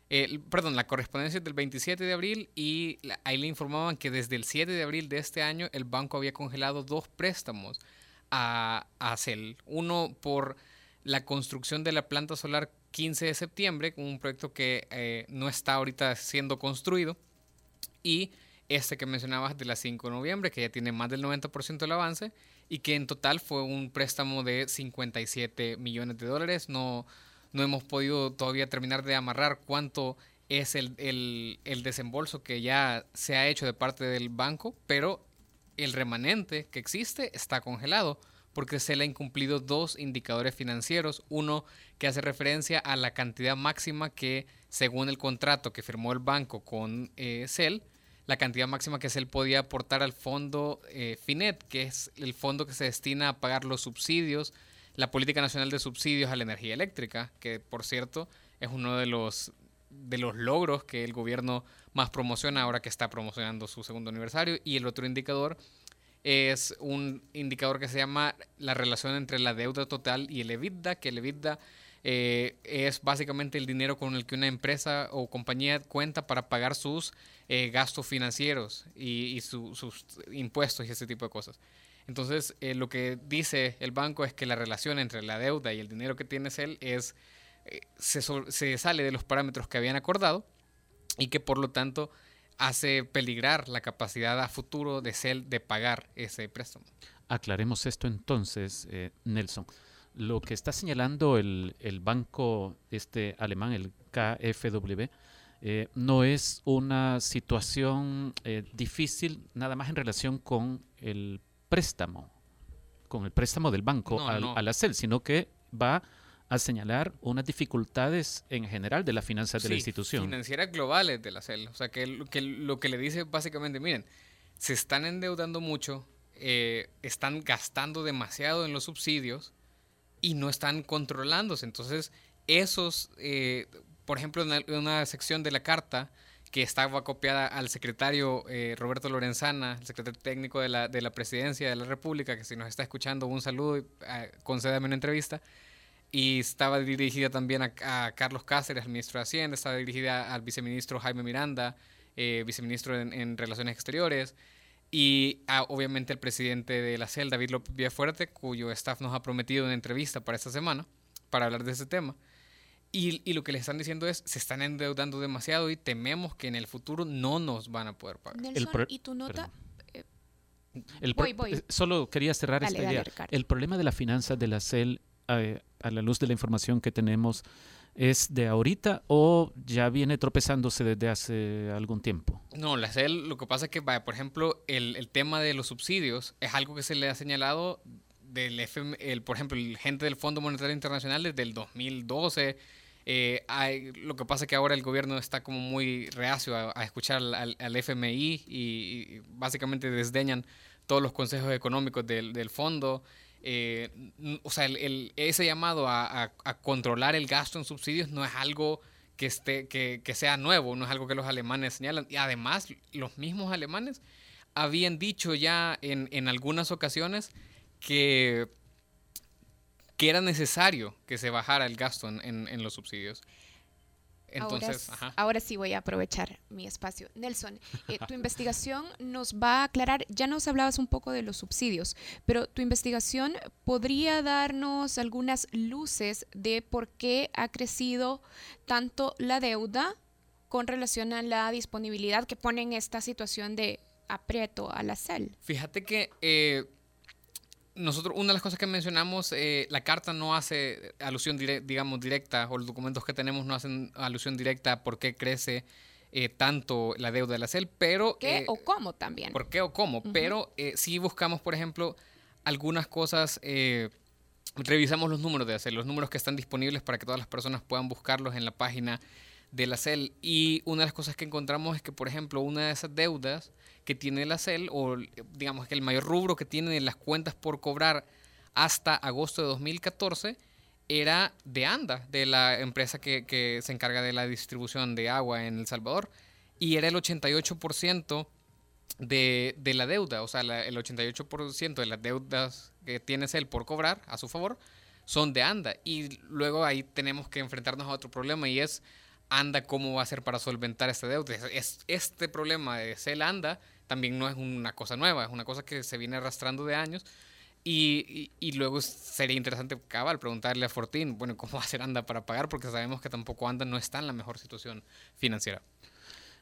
eh, perdón, la correspondencia es del 27 de abril y ahí le informaban que desde el 7 de abril de este año el banco había congelado dos préstamos a, a CEL. Uno por la construcción de la planta solar 15 de septiembre, un proyecto que eh, no está ahorita siendo construido. y este que mencionabas de la 5 de noviembre, que ya tiene más del 90% del avance y que en total fue un préstamo de 57 millones de dólares. No, no hemos podido todavía terminar de amarrar cuánto es el, el, el desembolso que ya se ha hecho de parte del banco, pero el remanente que existe está congelado porque se le han incumplido dos indicadores financieros. Uno que hace referencia a la cantidad máxima que, según el contrato que firmó el banco con eh, CEL, la cantidad máxima que CEL podía aportar al fondo eh, FINET, que es el fondo que se destina a pagar los subsidios, la Política Nacional de Subsidios a la Energía Eléctrica, que por cierto es uno de los, de los logros que el gobierno más promociona ahora que está promocionando su segundo aniversario. Y el otro indicador es un indicador que se llama la relación entre la deuda total y el EBITDA, que el EBITDA eh, es básicamente el dinero con el que una empresa o compañía cuenta para pagar sus eh, gastos financieros y, sus impuestos y ese tipo de cosas. Entonces, eh, lo que dice el banco es que la relación entre la deuda y el dinero que tienes él es se, se sale de los parámetros que habían acordado y que por lo tanto hace peligrar la capacidad a futuro de CEL de pagar ese préstamo. Aclaremos esto entonces, eh, Nelson. Lo que está señalando el, banco este alemán, el KfW, eh, no es una situación eh, difícil nada más en relación con el préstamo, con el préstamo del banco a la CEL, sino que va a señalar unas dificultades en general de las finanzas de la institución. Financieras globales de la CEL. O sea, que, lo que le dice básicamente, miren, se están endeudando mucho, eh, están gastando demasiado en los subsidios y no están controlándose. Entonces, esos, eh, por ejemplo, en una sección de la carta que estaba copiada al secretario eh, Roberto Lorenzana, el secretario técnico de la, de la Presidencia de la República, que si nos está escuchando, un saludo, concédame una entrevista y estaba dirigida también a, Carlos Cáceres, el ministro de Hacienda, estaba dirigida al viceministro Jaime Miranda, eh, viceministro en, Relaciones Exteriores, y obviamente el presidente de la CEL, David López Villafuerte, cuyo staff nos ha prometido una entrevista para esta semana para hablar de ese tema. Y, lo que le están diciendo es, se están endeudando demasiado y tememos que en el futuro no nos van a poder pagar. Nelson, ¿y tu nota? Eh, voy, voy. Eh, solo quería cerrar esta idea. el problema de las finanzas de la CEL a, la luz de la información que tenemos, es de ahorita o ya viene tropezándose desde hace algún tiempo? No, la CEL, lo que pasa es que, por ejemplo, el, el, tema de los subsidios es algo que se le ha señalado del FM, el, por ejemplo, el gente del Fondo Monetario Internacional desde el 2012. Eh, lo que pasa es que ahora el gobierno está como muy reacio a, escuchar al, FMI y, básicamente desdeñan todos los consejos económicos del, fondo. Eh, o sea, ese llamado a, controlar el gasto en subsidios no es algo que, esté, que, sea nuevo, no es algo que los alemanes señalan. Y además, los mismos alemanes habían dicho ya en, algunas ocasiones que, que era necesario que se bajara el gasto en los subsidios. Entonces, ahora, sí voy a aprovechar mi espacio. Nelson, eh, tu investigación nos va a aclarar, ya nos hablabas un poco de los subsidios, pero tu investigación podría darnos algunas luces de por qué ha crecido tanto la deuda con relación a la disponibilidad que pone en esta situación de aprieto a la CEL. Fíjate que eh, nosotros, una de las cosas que mencionamos, eh, la carta no hace alusión, digamos, directa, o los documentos que tenemos no hacen alusión directa a por qué crece eh, tanto la deuda de la CEL, pero... ¿Qué eh, o cómo también? ¿Por qué o cómo? Pero sí buscamos, por ejemplo, algunas cosas... revisamos los números de la CEL, los números que están disponibles para que todas las personas puedan buscarlos en la página de la CEL. Y una de las cosas que encontramos es que, por ejemplo, una de esas deudas que tiene la CEL, o digamos que el mayor rubro que tiene las cuentas por cobrar hasta agosto de 2014, era de ANDA, de la empresa que, se encarga de la distribución de agua en El Salvador, y era el 88% de, de, la deuda, o sea, el 88% de las deudas que tiene CEL por cobrar a su favor son de ANDA. Y luego ahí tenemos que enfrentarnos a otro problema y es ANDA cómo va a hacer para solventar esta deuda. Es, este problema de CEL ANDA también no es una cosa nueva, es una cosa que se viene arrastrando de años. Y, y, luego sería interesante, cabal, preguntarle a Fortín, bueno, ¿cómo va a hacer ANDA para pagar? Porque sabemos que tampoco ANDA no está en la mejor situación financiera.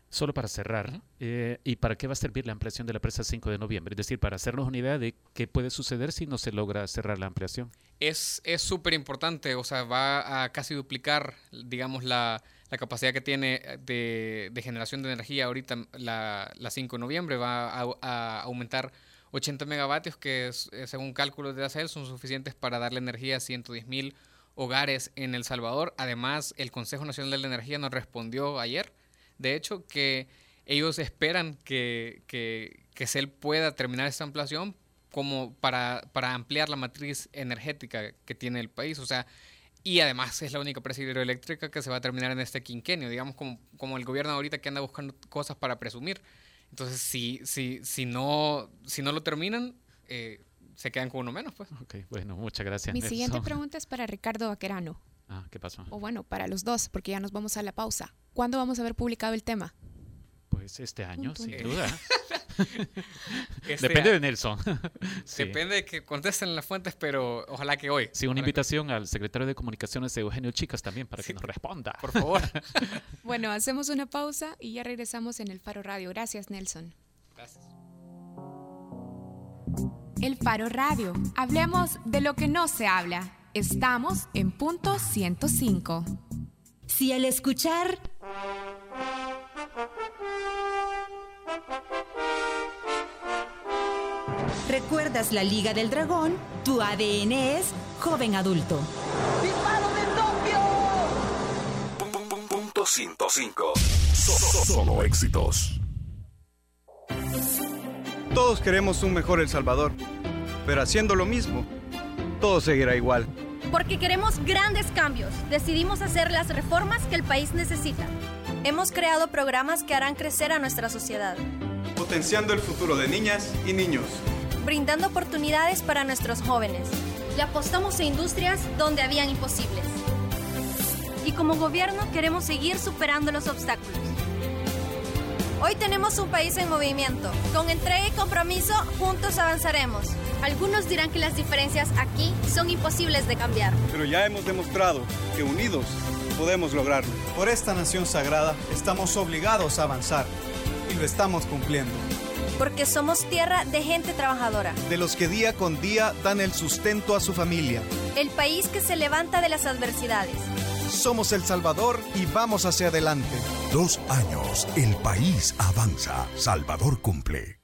Solo para cerrar, eh, ¿y para qué va a servir la ampliación de la presa 5 de noviembre? Es decir, para hacernos una idea de qué puede suceder si no se logra cerrar la ampliación. Es súper importante, o sea, va a casi duplicar, digamos, la, la capacidad que tiene de, de, generación de energía ahorita la, la 5 de noviembre, va a, aumentar 80 megavatios que eh, según cálculos de ACEL son suficientes para darle energía a 110 mil hogares en El Salvador. Además, el Consejo Nacional de la Energía nos respondió ayer de hecho, que ellos esperan que, que, que CEL pueda terminar esta ampliación como para, para ampliar la matriz energética que tiene el país. O sea, y además es la única presa hidroeléctrica que se va a terminar en este quinquenio, digamos como, como el gobierno ahorita que anda buscando cosas para presumir. Entonces, si, si, si, no, si no lo terminan, eh, se quedan con uno menos. Pues. Ok, bueno, muchas gracias. Mi siguiente pregunta es para Ricardo Vaquerano. Ah, ¿qué pasó? O bueno, para los dos, porque ya nos vamos a la pausa. ¿Cuándo vamos a ver publicado el tema? Pues este año, sin duda. este Depende de Nelson. sí. Depende de que contesten las fuentes, pero ojalá que hoy. Sí, una invitación al secretario de Comunicaciones Eugenio Chicas también para sí. que nos responda. Por favor. bueno, hacemos una pausa y ya regresamos en el Faro Radio. Gracias, Nelson. Gracias. El Faro Radio. Hablemos de lo que no se habla. Estamos en punto 105. Si al escuchar... ¿Recuerdas la Liga del Dragón? Tu ADN es joven adulto. ¡Disparo de Punto 105. Solo éxitos. Todos queremos un mejor El Salvador, pero haciendo lo mismo, todo seguirá igual. Porque queremos grandes cambios, decidimos hacer las reformas que el país necesita. Hemos creado programas que harán crecer a nuestra sociedad. Potenciando el futuro de niñas y niños. Brindando oportunidades para nuestros jóvenes. Le apostamos a industrias donde habían imposibles. Y como gobierno queremos seguir superando los obstáculos. Hoy tenemos un país en movimiento. Con entrega y compromiso, juntos avanzaremos. Algunos dirán que las diferencias aquí son imposibles de cambiar. Pero ya hemos demostrado que unidos podemos lograrlo. Por esta nación sagrada estamos obligados a avanzar y lo estamos cumpliendo. Porque somos tierra de gente trabajadora. De los que día con día dan el sustento a su familia. El país que se levanta de las adversidades. Somos El Salvador y vamos hacia adelante. Dos años, el país avanza. Salvador cumple.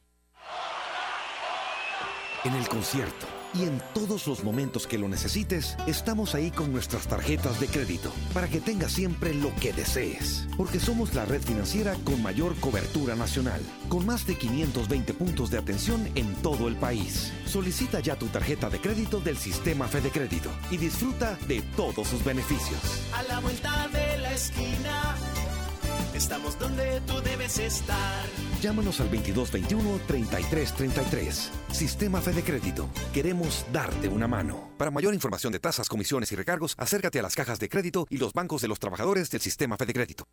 En el concierto y en todos los momentos que lo necesites, estamos ahí con nuestras tarjetas de crédito para que tengas siempre lo que desees. Porque somos la red financiera con mayor cobertura nacional, con más de 520 puntos de atención en todo el país. Solicita ya tu tarjeta de crédito del sistema Fede Crédito y disfruta de todos sus beneficios. A la vuelta de la esquina, estamos donde tú debes estar. Llámanos al 2221-3333. Sistema Fede Crédito. Queremos darte una mano. Para mayor información de tasas, comisiones y recargos, acércate a las cajas de crédito y los bancos de los trabajadores del Sistema Fede Crédito.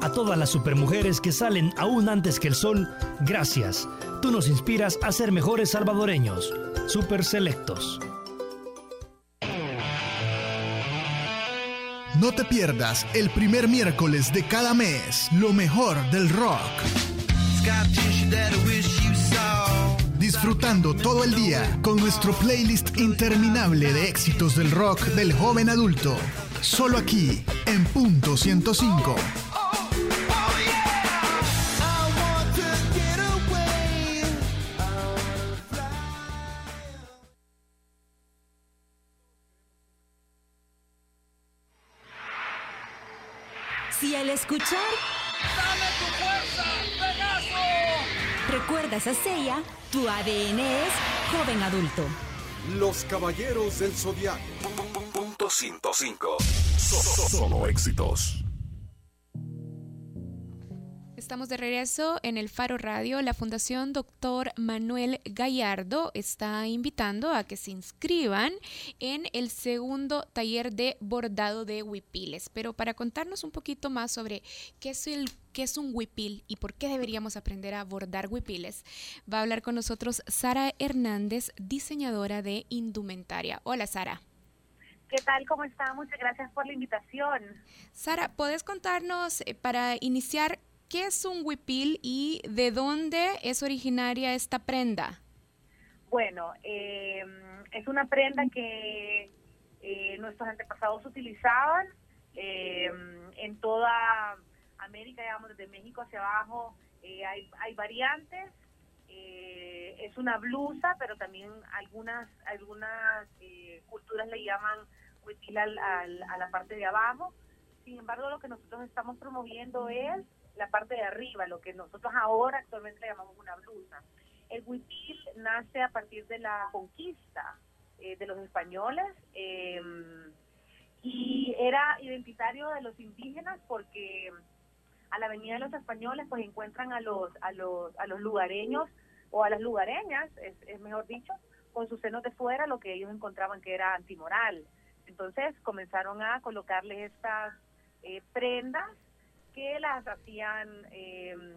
A todas las supermujeres que salen aún antes que el sol, gracias. Tú nos inspiras a ser mejores salvadoreños. Super Selectos. No te pierdas el primer miércoles de cada mes lo mejor del rock. Disfrutando todo el día con nuestro playlist interminable de éxitos del rock del joven adulto. Solo aquí, en punto 105. Si al escuchar... ¡Dame tu fuerza, Pegaso! ¿Recuerdas a Seiya? Tu ADN es joven adulto. Los Caballeros del Zodiaco. Punto 105. Solo éxitos. Estamos de regreso en el Faro Radio. La Fundación Doctor Manuel Gallardo está invitando a que se inscriban en el segundo taller de bordado de huipiles. Pero para contarnos un poquito más sobre qué es el qué es un huipil y por qué deberíamos aprender a bordar huipiles, va a hablar con nosotros Sara Hernández, diseñadora de indumentaria. Hola, Sara. ¿Qué tal? ¿Cómo está? Muchas gracias por la invitación. Sara, ¿puedes contarnos eh, para iniciar ¿qué es un huipil y de dónde es originaria esta prenda? Bueno, eh, es una prenda que eh, nuestros antepasados utilizaban eh, en toda América, digamos, desde México hacia abajo. hay, hay variantes. es una blusa, pero también algunas algunas culturas le llaman huipil al, a la parte de abajo. Sin embargo, lo que nosotros estamos promoviendo es la parte de arriba, lo que nosotros ahora actualmente le llamamos una blusa. El huipil nace a partir de la conquista eh, de los españoles em, y era identitario de los indígenas porque a la venida de los españoles pues encuentran a los a los a los lugareños o a las lugareñas es, es mejor dicho con sus senos de fuera lo que ellos encontraban que era antimoral entonces comenzaron a colocarles estas eh, prendas que las hacían em,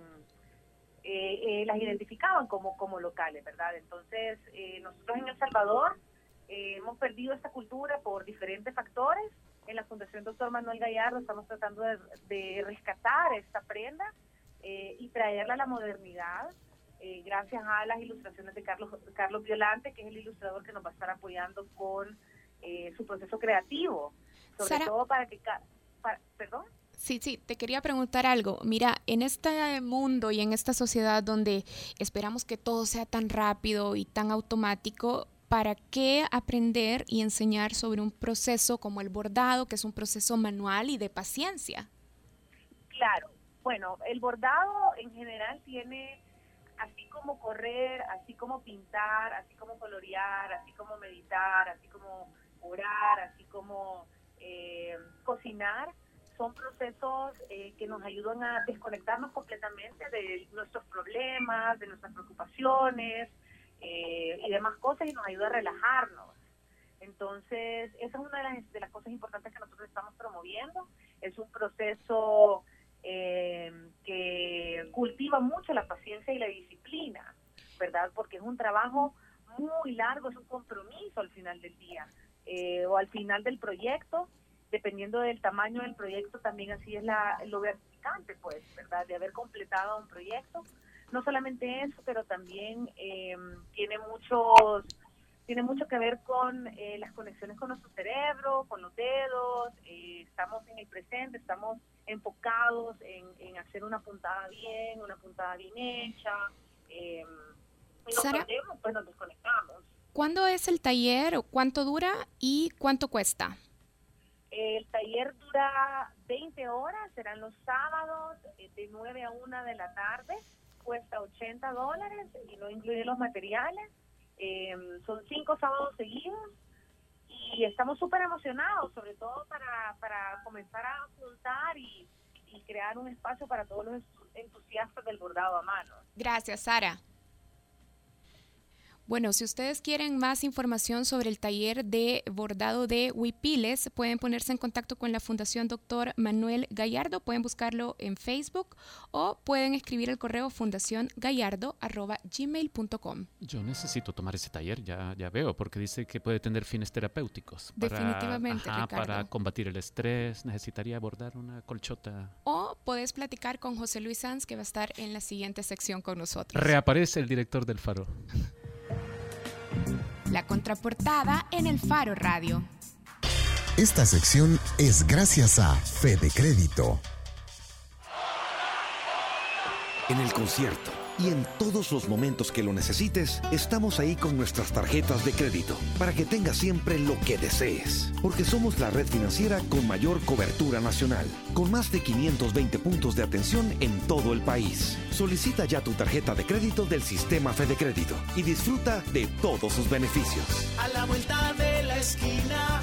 eh, eh, las identificaban como, como locales, ¿verdad? Entonces, eh, nosotros en El Salvador hemos perdido esta cultura por diferentes factores. En la Fundación Doctor Manuel Gallardo estamos tratando de, rescatar esta prenda y traerla a la modernidad. gracias a las ilustraciones de Carlos Carlos Violante, que es el ilustrador que nos va a estar apoyando con su proceso creativo, sobre todo para que... ¿Perdón? Sí, sí, te quería preguntar algo. Mira, en este mundo y en esta sociedad donde esperamos que todo sea tan rápido y tan automático, ¿para qué aprender y enseñar sobre un proceso como el bordado, que es un proceso manual y de paciencia? Claro, bueno, el bordado en general tiene, así como correr, así como pintar, así como colorear, así como meditar, así como orar, así como eh, cocinar, son procesos eh, que nos ayudan a desconectarnos completamente de nuestros problemas, de nuestras preocupaciones eh, y demás cosas y nos ayuda a relajarnos. Entonces, esa es una de las, de las cosas importantes que nosotros estamos promoviendo. Es un proceso eh, que cultiva mucho la paciencia y la disciplina, ¿verdad? Porque es un trabajo muy largo, es un compromiso al final del día o al final del proyecto dependiendo del tamaño del proyecto, también así es la, lo gratificante, pues, ¿verdad? De haber completado un proyecto. No solamente eso, pero también em, tiene muchos tiene mucho que ver con eh, las conexiones con nuestro cerebro, con los dedos, eh, estamos en el presente, estamos enfocados en, en, hacer una puntada bien, una puntada bien hecha, eh, y nos perdemos, pues nos desconectamos. ¿Cuándo es el taller? ¿Cuánto dura y cuánto cuesta? El taller dura 20 horas, serán los sábados eh, de 9 a 1 de la tarde, cuesta 80 dólares y no incluye los materiales. Em, son cinco sábados seguidos y estamos súper emocionados, sobre todo para, para comenzar a juntar y crear un espacio para todos los entusiastas del bordado a mano. Gracias, Sara. Bueno, si ustedes quieren más información sobre el taller de bordado de huipiles, pueden ponerse en contacto con la Fundación Doctor Manuel Gallardo, pueden buscarlo en Facebook o pueden escribir el correo fundaciongallardo.gmail.com. Yo necesito tomar ese taller, ya, ya veo, porque dice que puede tener fines terapéuticos. Definitivamente, Para combatir el estrés, necesitaría bordar una colchota. O puedes platicar con José Luis Sanz, que va a estar en la siguiente sección con nosotros. Reaparece el director del Faro. La contraportada en el Faro Radio. Esta sección es gracias a Fede Crédito. En el concierto y en todos los momentos que lo necesites, estamos ahí con nuestras tarjetas de crédito para que tengas siempre lo que desees. Porque somos la red financiera con mayor cobertura nacional, con más de 520 puntos de atención en todo el país. Solicita ya tu tarjeta de crédito del sistema Fede Crédito y disfruta de todos sus beneficios. A la vuelta de la esquina,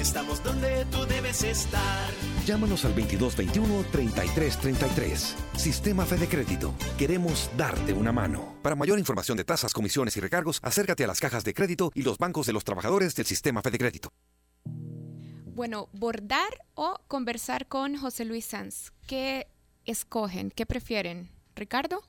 estamos donde tú debes estar. Llámanos al 2221-3333. Sistema Fede Crédito. Queremos darte una mano. Para mayor información de tasas, comisiones y recargos, acércate a las cajas de crédito y los bancos de los trabajadores del Sistema Fede Crédito. Bueno, bordar o conversar con José Luis Sanz. ¿Qué escogen? ¿Qué prefieren? ¿Ricardo?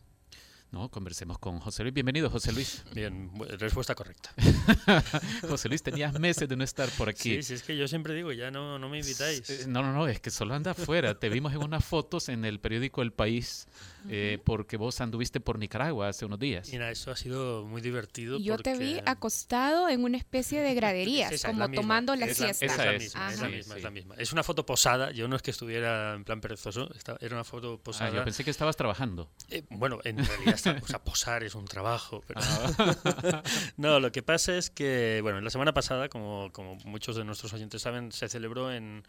No, conversemos con José Luis. Bienvenido, José Luis. Bien, respuesta correcta. José Luis, tenías meses de no estar por aquí. Sí, sí, es que yo siempre digo, ya no, no me invitáis. Eh, no, no, no, es que solo anda afuera. Te vimos en unas fotos en el periódico El País, eh, porque vos anduviste por Nicaragua hace unos días. Y nada, eso ha sido muy divertido. Yo te vi acostado en una especie de graderías, como tomando la, siesta. es, la misma, es la misma, es la misma. Es una foto posada, yo no es que estuviera en plan perezoso, era una foto Ah, posada. yo pensé que estabas trabajando. Eh, bueno, en realidad, está, o sea, posar es un trabajo. Pero ah. no, lo que pasa es que, bueno, la semana pasada, como, como muchos de nuestros oyentes saben, se celebró en,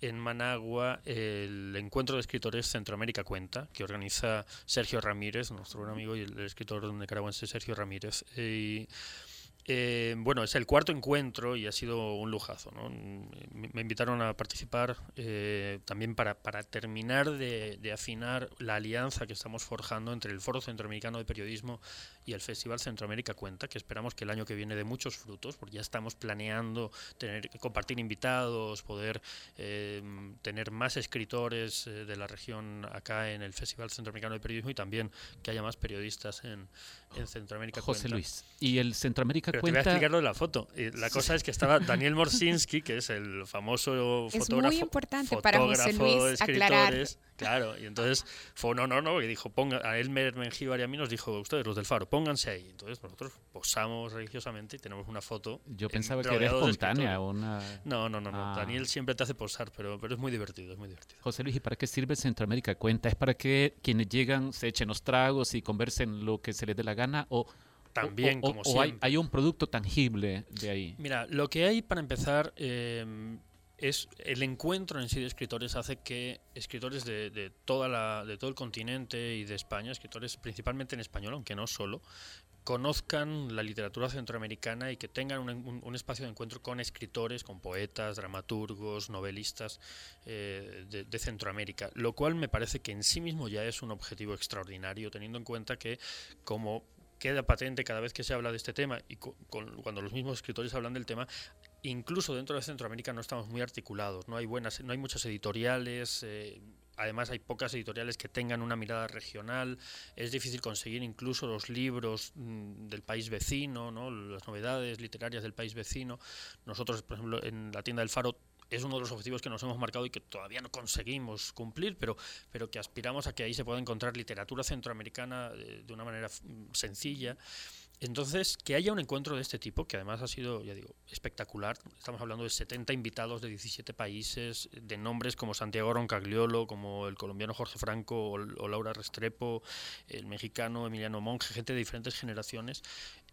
en Managua el encuentro de escritores Centroamérica Cuenta, que organiza Sergio Ramírez, nuestro buen amigo y el escritor nicaragüense Sergio Ramírez. Y, eh, bueno, es el cuarto encuentro y ha sido un lujazo. ¿no? Me invitaron a participar eh, también para, para terminar de, de, afinar la alianza que estamos forjando entre el Foro Centroamericano de Periodismo y el Festival Centroamérica Cuenta, que esperamos que el año que viene dé muchos frutos, porque ya estamos planeando tener compartir invitados, poder eh, tener más escritores de la región acá en el Festival Centroamericano de Periodismo y también que haya más periodistas en, en Centroamérica José Cuenta. Luis, y el Centroamérica Pero Cuenta... te voy a explicar lo de la foto. Y la cosa es que estaba Daniel Morsinski, que es el famoso es fotógrafo. muy importante para José Luis aclarar. Claro, y entonces fue no, no, no, y dijo, ponga, a Elmer Mengíbar y a mí nos dijo, ustedes, los del Faro, pónganse ahí. Entonces nosotros posamos religiosamente y tenemos una foto. Yo pensaba que era espontánea. Una... No, no, no, no. Ah. Daniel siempre te hace posar, pero, pero es muy divertido, es muy divertido. José Luis, ¿y para qué sirve Centroamérica Cuenta? ¿Es para que quienes llegan se echen los tragos y conversen lo que se les dé la gana? ¿O también, o, como o siempre. Hay, hay, un producto tangible de ahí? Mira, lo que hay para empezar eh, es el encuentro en sí de escritores hace que escritores de, de, toda la, de todo el continente y de España, escritores principalmente en español, aunque no solo, conozcan la literatura centroamericana y que tengan un, un, un, espacio de encuentro con escritores, con poetas, dramaturgos, novelistas eh, de, de, Centroamérica, lo cual me parece que en sí mismo ya es un objetivo extraordinario, teniendo en cuenta que como queda patente cada vez que se habla de este tema y con, con, cuando los mismos escritores hablan del tema, incluso dentro de Centroamérica no estamos muy articulados, no hay buenas, no hay muchas editoriales, eh, además hay pocas editoriales que tengan una mirada regional, es difícil conseguir incluso los libros mmm, del país vecino, ¿no? las novedades literarias del país vecino. Nosotros, por ejemplo, en la tienda del Faro es uno de los objetivos que nos hemos marcado y que todavía no conseguimos cumplir, pero, pero que aspiramos a que ahí se pueda encontrar literatura centroamericana de, de una manera sencilla. Entonces, que haya un encuentro de este tipo, que además ha sido, ya digo, espectacular. Estamos hablando de 70 invitados de 17 países, de nombres como Santiago Roncagliolo, como el colombiano Jorge Franco o, Laura Restrepo, el mexicano Emiliano Monge, gente de diferentes generaciones.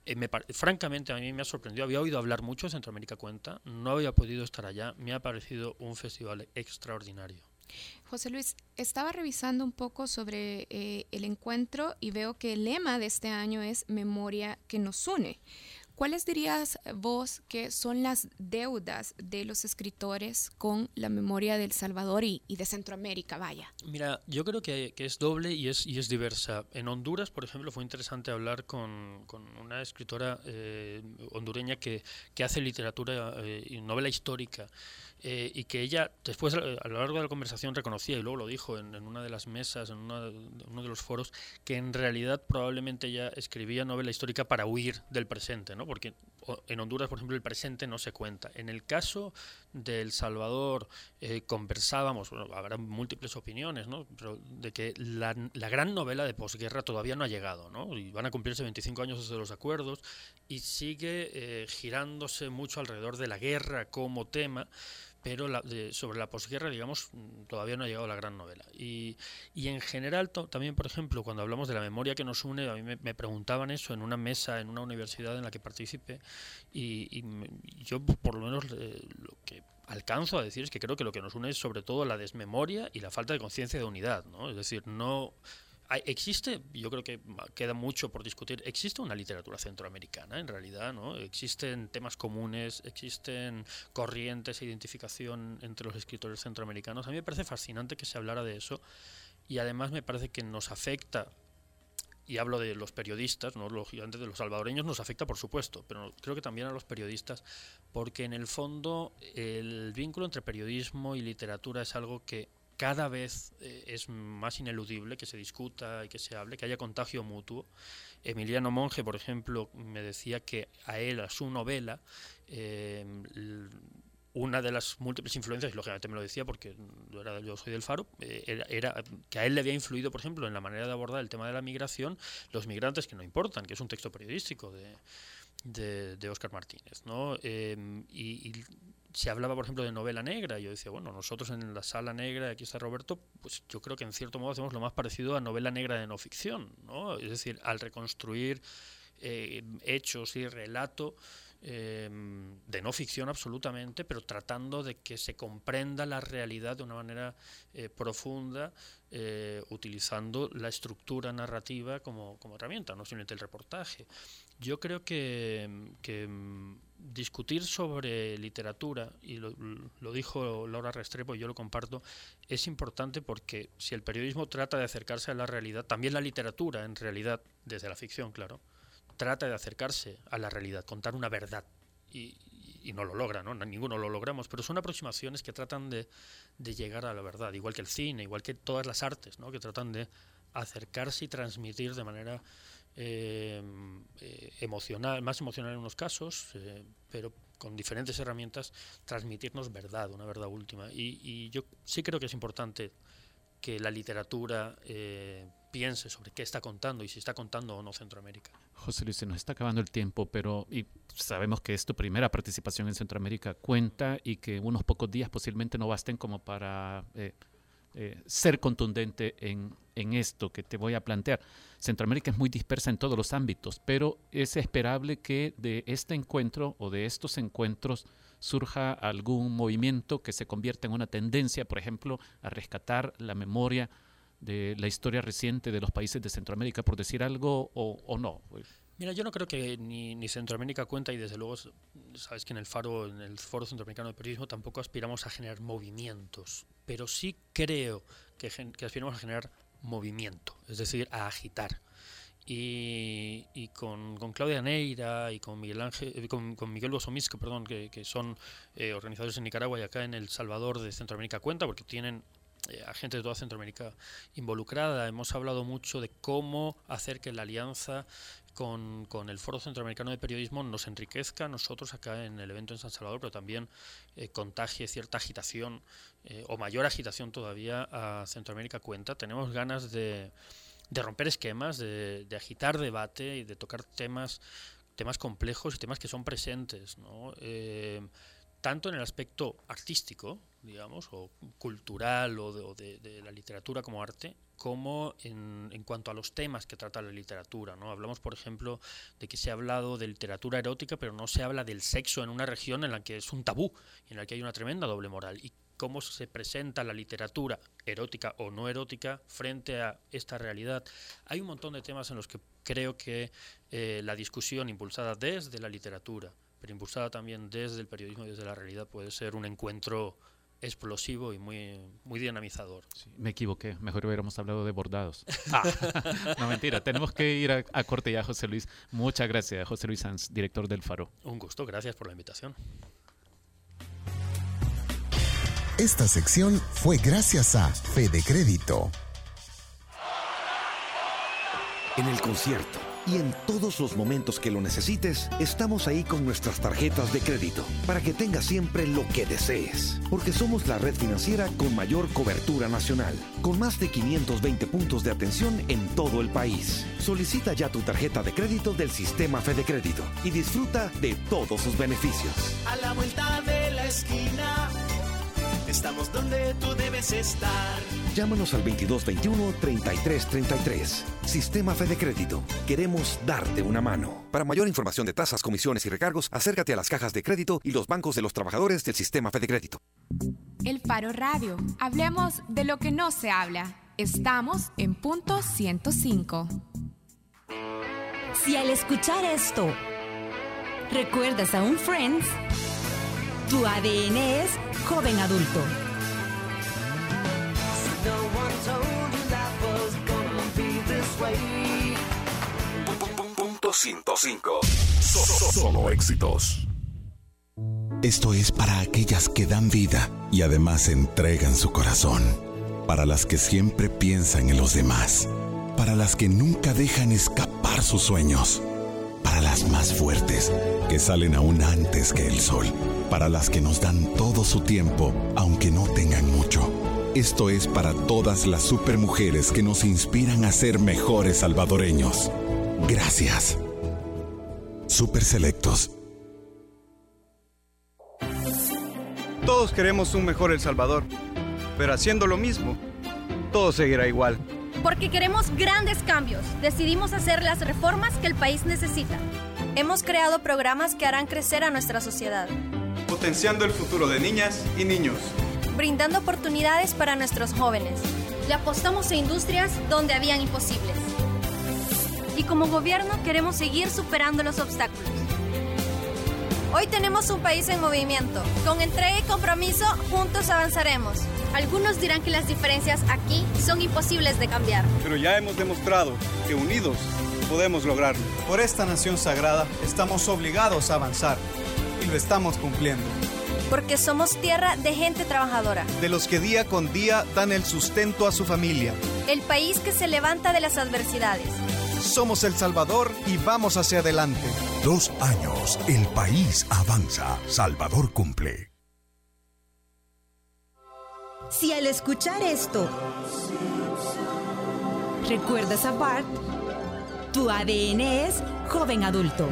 Eh, me, francamente, a mí me ha sorprendido. Había oído hablar mucho de Centroamérica Cuenta, no había podido estar allá. Me ha parecido un festival extraordinario. José Luis, estaba revisando un poco sobre eh, el encuentro y veo que el lema de este año es Memoria que nos une. ¿Cuáles dirías vos que son las deudas de los escritores con la memoria del Salvador y, de Centroamérica? Vaya. Mira, yo creo que, es doble y es, diversa. En Honduras, por ejemplo, fue interesante hablar con, una escritora eh, hondureña que, hace literatura eh, y novela histórica. Eh, y que ella después a lo largo de la conversación reconocía y luego lo dijo en, una de las mesas, en, uno de los foros, que en realidad probablemente ella escribía novela histórica para huir del presente, ¿no? Porque en Honduras, por ejemplo, el presente no se cuenta. En el caso de El Salvador eh, conversábamos, bueno, habrá múltiples opiniones, ¿no? pero de que la, la, gran novela de posguerra todavía no ha llegado, ¿no? y van a cumplirse 25 años desde los acuerdos, y sigue eh, girándose mucho alrededor de la guerra como tema, pero la, de, sobre la posguerra, digamos, todavía no ha llegado la gran novela. Y, y en general, también, por ejemplo, cuando hablamos de la memoria que nos une, a mí me, preguntaban eso en una mesa, en una universidad en la que participé, y, y yo, por lo menos, lo que alcanzo a decir es que creo que lo que nos une es sobre todo la desmemoria y la falta de conciencia de unidad, ¿no? Es decir, no existe, yo creo que queda mucho por discutir, existe una literatura centroamericana en realidad, ¿no? Existen temas comunes, existen corrientes e identificación entre los escritores centroamericanos. A mí me parece fascinante que se hablara de eso y además me parece que nos afecta y hablo de los periodistas, no lógicamente de los salvadoreños nos afecta por supuesto, pero creo que también a los periodistas, porque en el fondo el vínculo entre periodismo y literatura es algo que cada vez eh, es más ineludible que se discuta y que se hable, que haya contagio mutuo. Emiliano Monge, por ejemplo, me decía que a él, a su novela, eh, una de las múltiples influencias, y lógicamente me lo decía porque yo, soy del Faro, eh, era, que a él le había influido, por ejemplo, en la manera de abordar el tema de la migración, los migrantes que no importan, que es un texto periodístico de, de, Oscar Martínez. ¿no? Y, se hablaba, por ejemplo, de novela negra. Yo decía, bueno, nosotros en la sala negra, aquí está Roberto, pues yo creo que en cierto modo hacemos lo más parecido a novela negra de no ficción. ¿no? Es decir, al reconstruir eh, hechos y relato Em, de no ficción absolutamente, pero tratando de que se comprenda la realidad de una manera eh, profunda, eh, utilizando la estructura narrativa como, herramienta, no simplemente el reportaje. Yo creo que, discutir sobre literatura, y lo, lo, dijo Laura Restrepo y yo lo comparto, es importante porque si el periodismo trata de acercarse a la realidad, también la literatura, en realidad, desde la ficción, claro, trata de acercarse a la realidad, contar una verdad. Y, no lo logra, ¿no? Ninguno lo logramos, pero son aproximaciones que tratan de, llegar a la verdad, igual que el cine, igual que todas las artes, ¿no? Que tratan de acercarse y transmitir de manera eh, emocional, más emocional en unos casos, eh, pero con diferentes herramientas, transmitirnos verdad, una verdad última. Y, y yo sí creo que es importante que la literatura eh, piense sobre qué está contando y si está contando o no Centroamérica. José Luis, se nos está acabando el tiempo, pero y sabemos que es tu primera participación en Centroamérica cuenta y que unos pocos días posiblemente no basten como para eh, eh, ser contundente en, en esto que te voy a plantear. Centroamérica es muy dispersa en todos los ámbitos, pero es esperable que de este encuentro o de estos encuentros surja algún movimiento que se convierta en una tendencia, por ejemplo, a rescatar la memoria de la historia reciente de los países de Centroamérica, por decir algo, o, no? Mira, yo no creo que ni, Centroamérica cuenta y desde luego sabes que en el Faro, en el Foro Centroamericano de Periodismo tampoco aspiramos a generar movimientos, pero sí creo que, que aspiramos a generar movimiento, es decir, a agitar. Y, con, Claudia Neira y con Miguel Ángel, eh, con, Miguel Bosomisco, perdón, que, son eh, organizadores en Nicaragua y acá en El Salvador de Centroamérica Cuenta, porque tienen eh, a gente de toda Centroamérica involucrada. Hemos hablado mucho de cómo hacer que la alianza con, el Foro Centroamericano de Periodismo nos enriquezca nosotros acá en el evento en San Salvador, pero también contagie cierta agitación o mayor agitación todavía a Centroamérica Cuenta. Tenemos ganas de de romper esquemas, de, agitar debate y de tocar temas, temas complejos y temas que son presentes, ¿no? Eh, tanto en el aspecto artístico, digamos, o cultural o de, la literatura como arte, como en, en, cuanto a los temas que trata la literatura. ¿no? Hablamos, por ejemplo, de que se ha hablado de literatura erótica, pero no se habla del sexo en una región en la que es un tabú, en la que hay una tremenda doble moral. Y cómo se presenta la literatura, erótica o no erótica, frente a esta realidad. Hay un montón de temas en los que creo que eh, la discusión impulsada desde la literatura, pero impulsada también desde el periodismo y desde la realidad, puede ser un encuentro explosivo y muy, muy dinamizador. me equivoqué, mejor hubiéramos hablado de bordados. Ah, no, mentira, tenemos que ir a, a, corte ya, José Luis. Muchas gracias, José Luis Sanz, director del Faro. Un gusto, gracias por la invitación. Esta sección fue gracias a Fede Crédito. En el concierto y en todos los momentos que lo necesites, estamos ahí con nuestras tarjetas de crédito para que tengas siempre lo que desees. Porque somos la red financiera con mayor cobertura nacional, con más de 520 puntos de atención en todo el país. Solicita ya tu tarjeta de crédito del sistema Fede Crédito y disfruta de todos sus beneficios. A la vuelta de la esquina Estamos donde tú debes estar. Llámanos al 2221-3333. Sistema Fede Crédito. Queremos darte una mano. Para mayor información de tasas, comisiones y recargos, acércate a las cajas de crédito y los bancos de los trabajadores del Sistema Fede Crédito. El Faro Radio. Hablemos de lo que no se habla. Estamos en punto 105. Si al escuchar esto recuerdas a un Friends, tu ADN es joven adulto. Punto 105. Solo éxitos. Esto es para aquellas que dan vida y además entregan su corazón para las que siempre piensan en los demás, para las que nunca dejan escapar sus sueños, para las más fuertes, que salen aún antes que el sol, para las que nos dan todo su tiempo, aunque no tengan mucho. Esto es para todas las supermujeres que nos inspiran a ser mejores salvadoreños. Gracias. Super Selectos. Todos queremos un mejor El Salvador, pero haciendo lo mismo, todo seguirá igual. Porque queremos grandes cambios, decidimos hacer las reformas que el país necesita. Hemos creado programas que harán crecer a nuestra sociedad. Potenciando el futuro de niñas y niños. Brindando oportunidades para nuestros jóvenes. Le apostamos a industrias donde habían imposibles. Y como gobierno queremos seguir superando los obstáculos. Hoy tenemos un país en movimiento. Con entrega y compromiso, juntos avanzaremos. Algunos dirán que las diferencias aquí son imposibles de cambiar. Pero ya hemos demostrado que unidos podemos lograrlo. Por esta nación sagrada estamos obligados a avanzar y lo estamos cumpliendo. Porque somos tierra de gente trabajadora. De los que día con día dan el sustento a su familia. El país que se levanta de las adversidades. Somos El Salvador y vamos hacia adelante. Dos años, el país avanza. Salvador cumple. Si al escuchar esto recuerdas a Bart, tu ADN es joven adulto.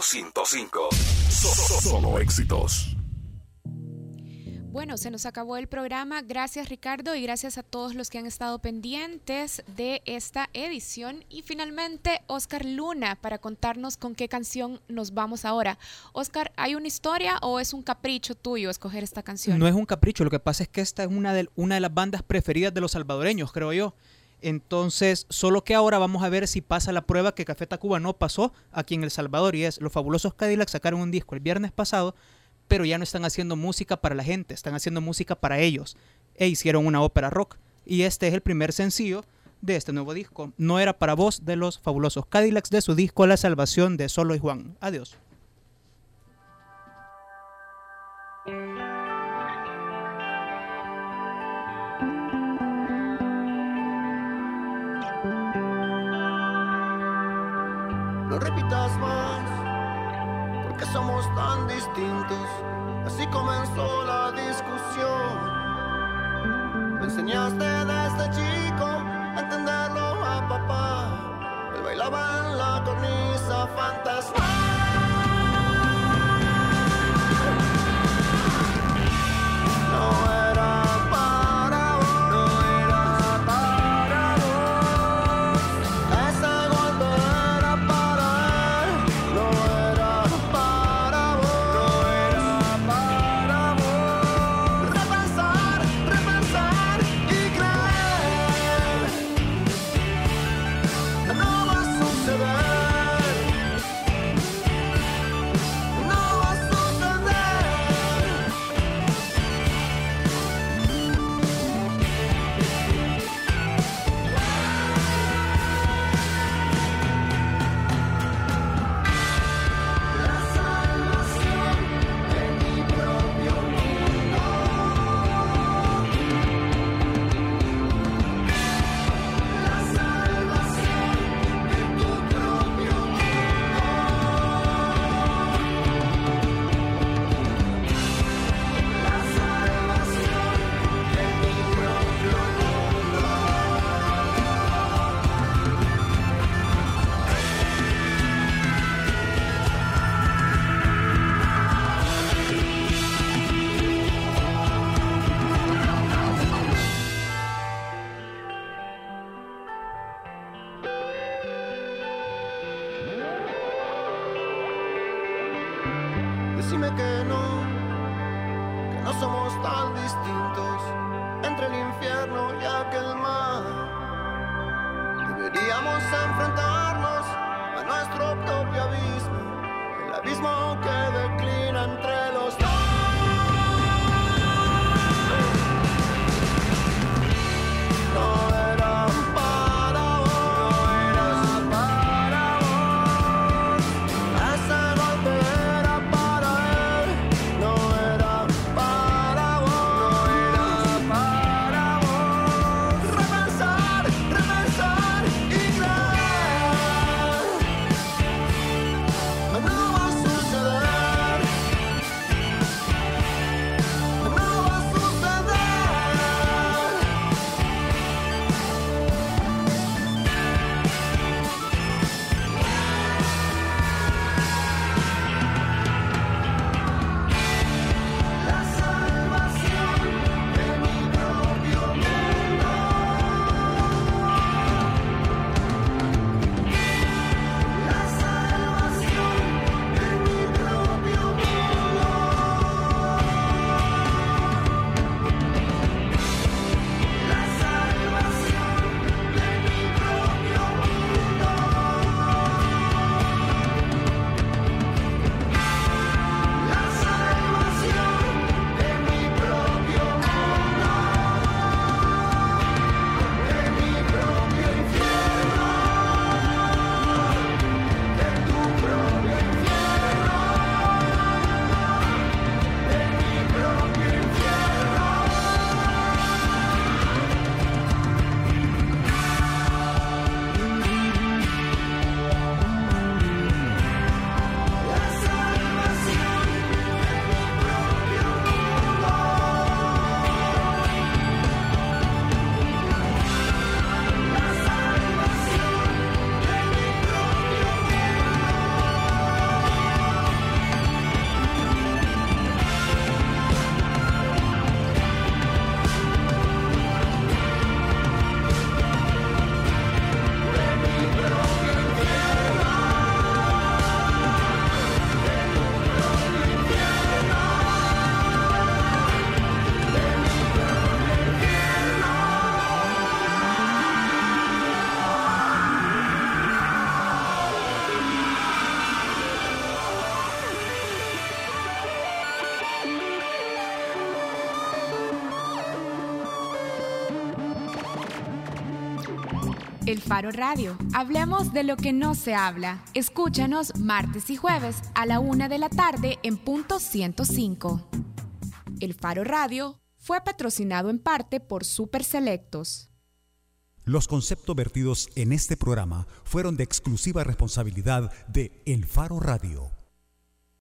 105. Solo éxitos. Bueno, se nos acabó el programa. Gracias Ricardo y gracias a todos los que han estado pendientes de esta edición. Y finalmente, Oscar Luna para contarnos con qué canción nos vamos ahora. Oscar, ¿hay una historia o es un capricho tuyo escoger esta canción? No es un capricho, lo que pasa es que esta es una de, una de las bandas preferidas de los salvadoreños, creo yo. Entonces, solo que ahora vamos a ver si pasa la prueba que Café Tacuba no pasó aquí en El Salvador y es los fabulosos Cadillacs sacaron un disco el viernes pasado pero ya no están haciendo música para la gente, están haciendo música para ellos. E hicieron una ópera rock. Y este es el primer sencillo de este nuevo disco. No era para vos de los fabulosos Cadillacs de su disco La Salvación de Solo y Juan. Adiós. Somos tan distintos. Así comenzó la discusión. Me enseñaste desde chico a entenderlo a papá. Él bailaba en la cornisa fantasma. No El Faro Radio. Hablemos de lo que no se habla. Escúchanos martes y jueves a la una de la tarde en punto 105. El Faro Radio fue patrocinado en parte por Super Selectos. Los conceptos vertidos en este programa fueron de exclusiva responsabilidad de El Faro Radio.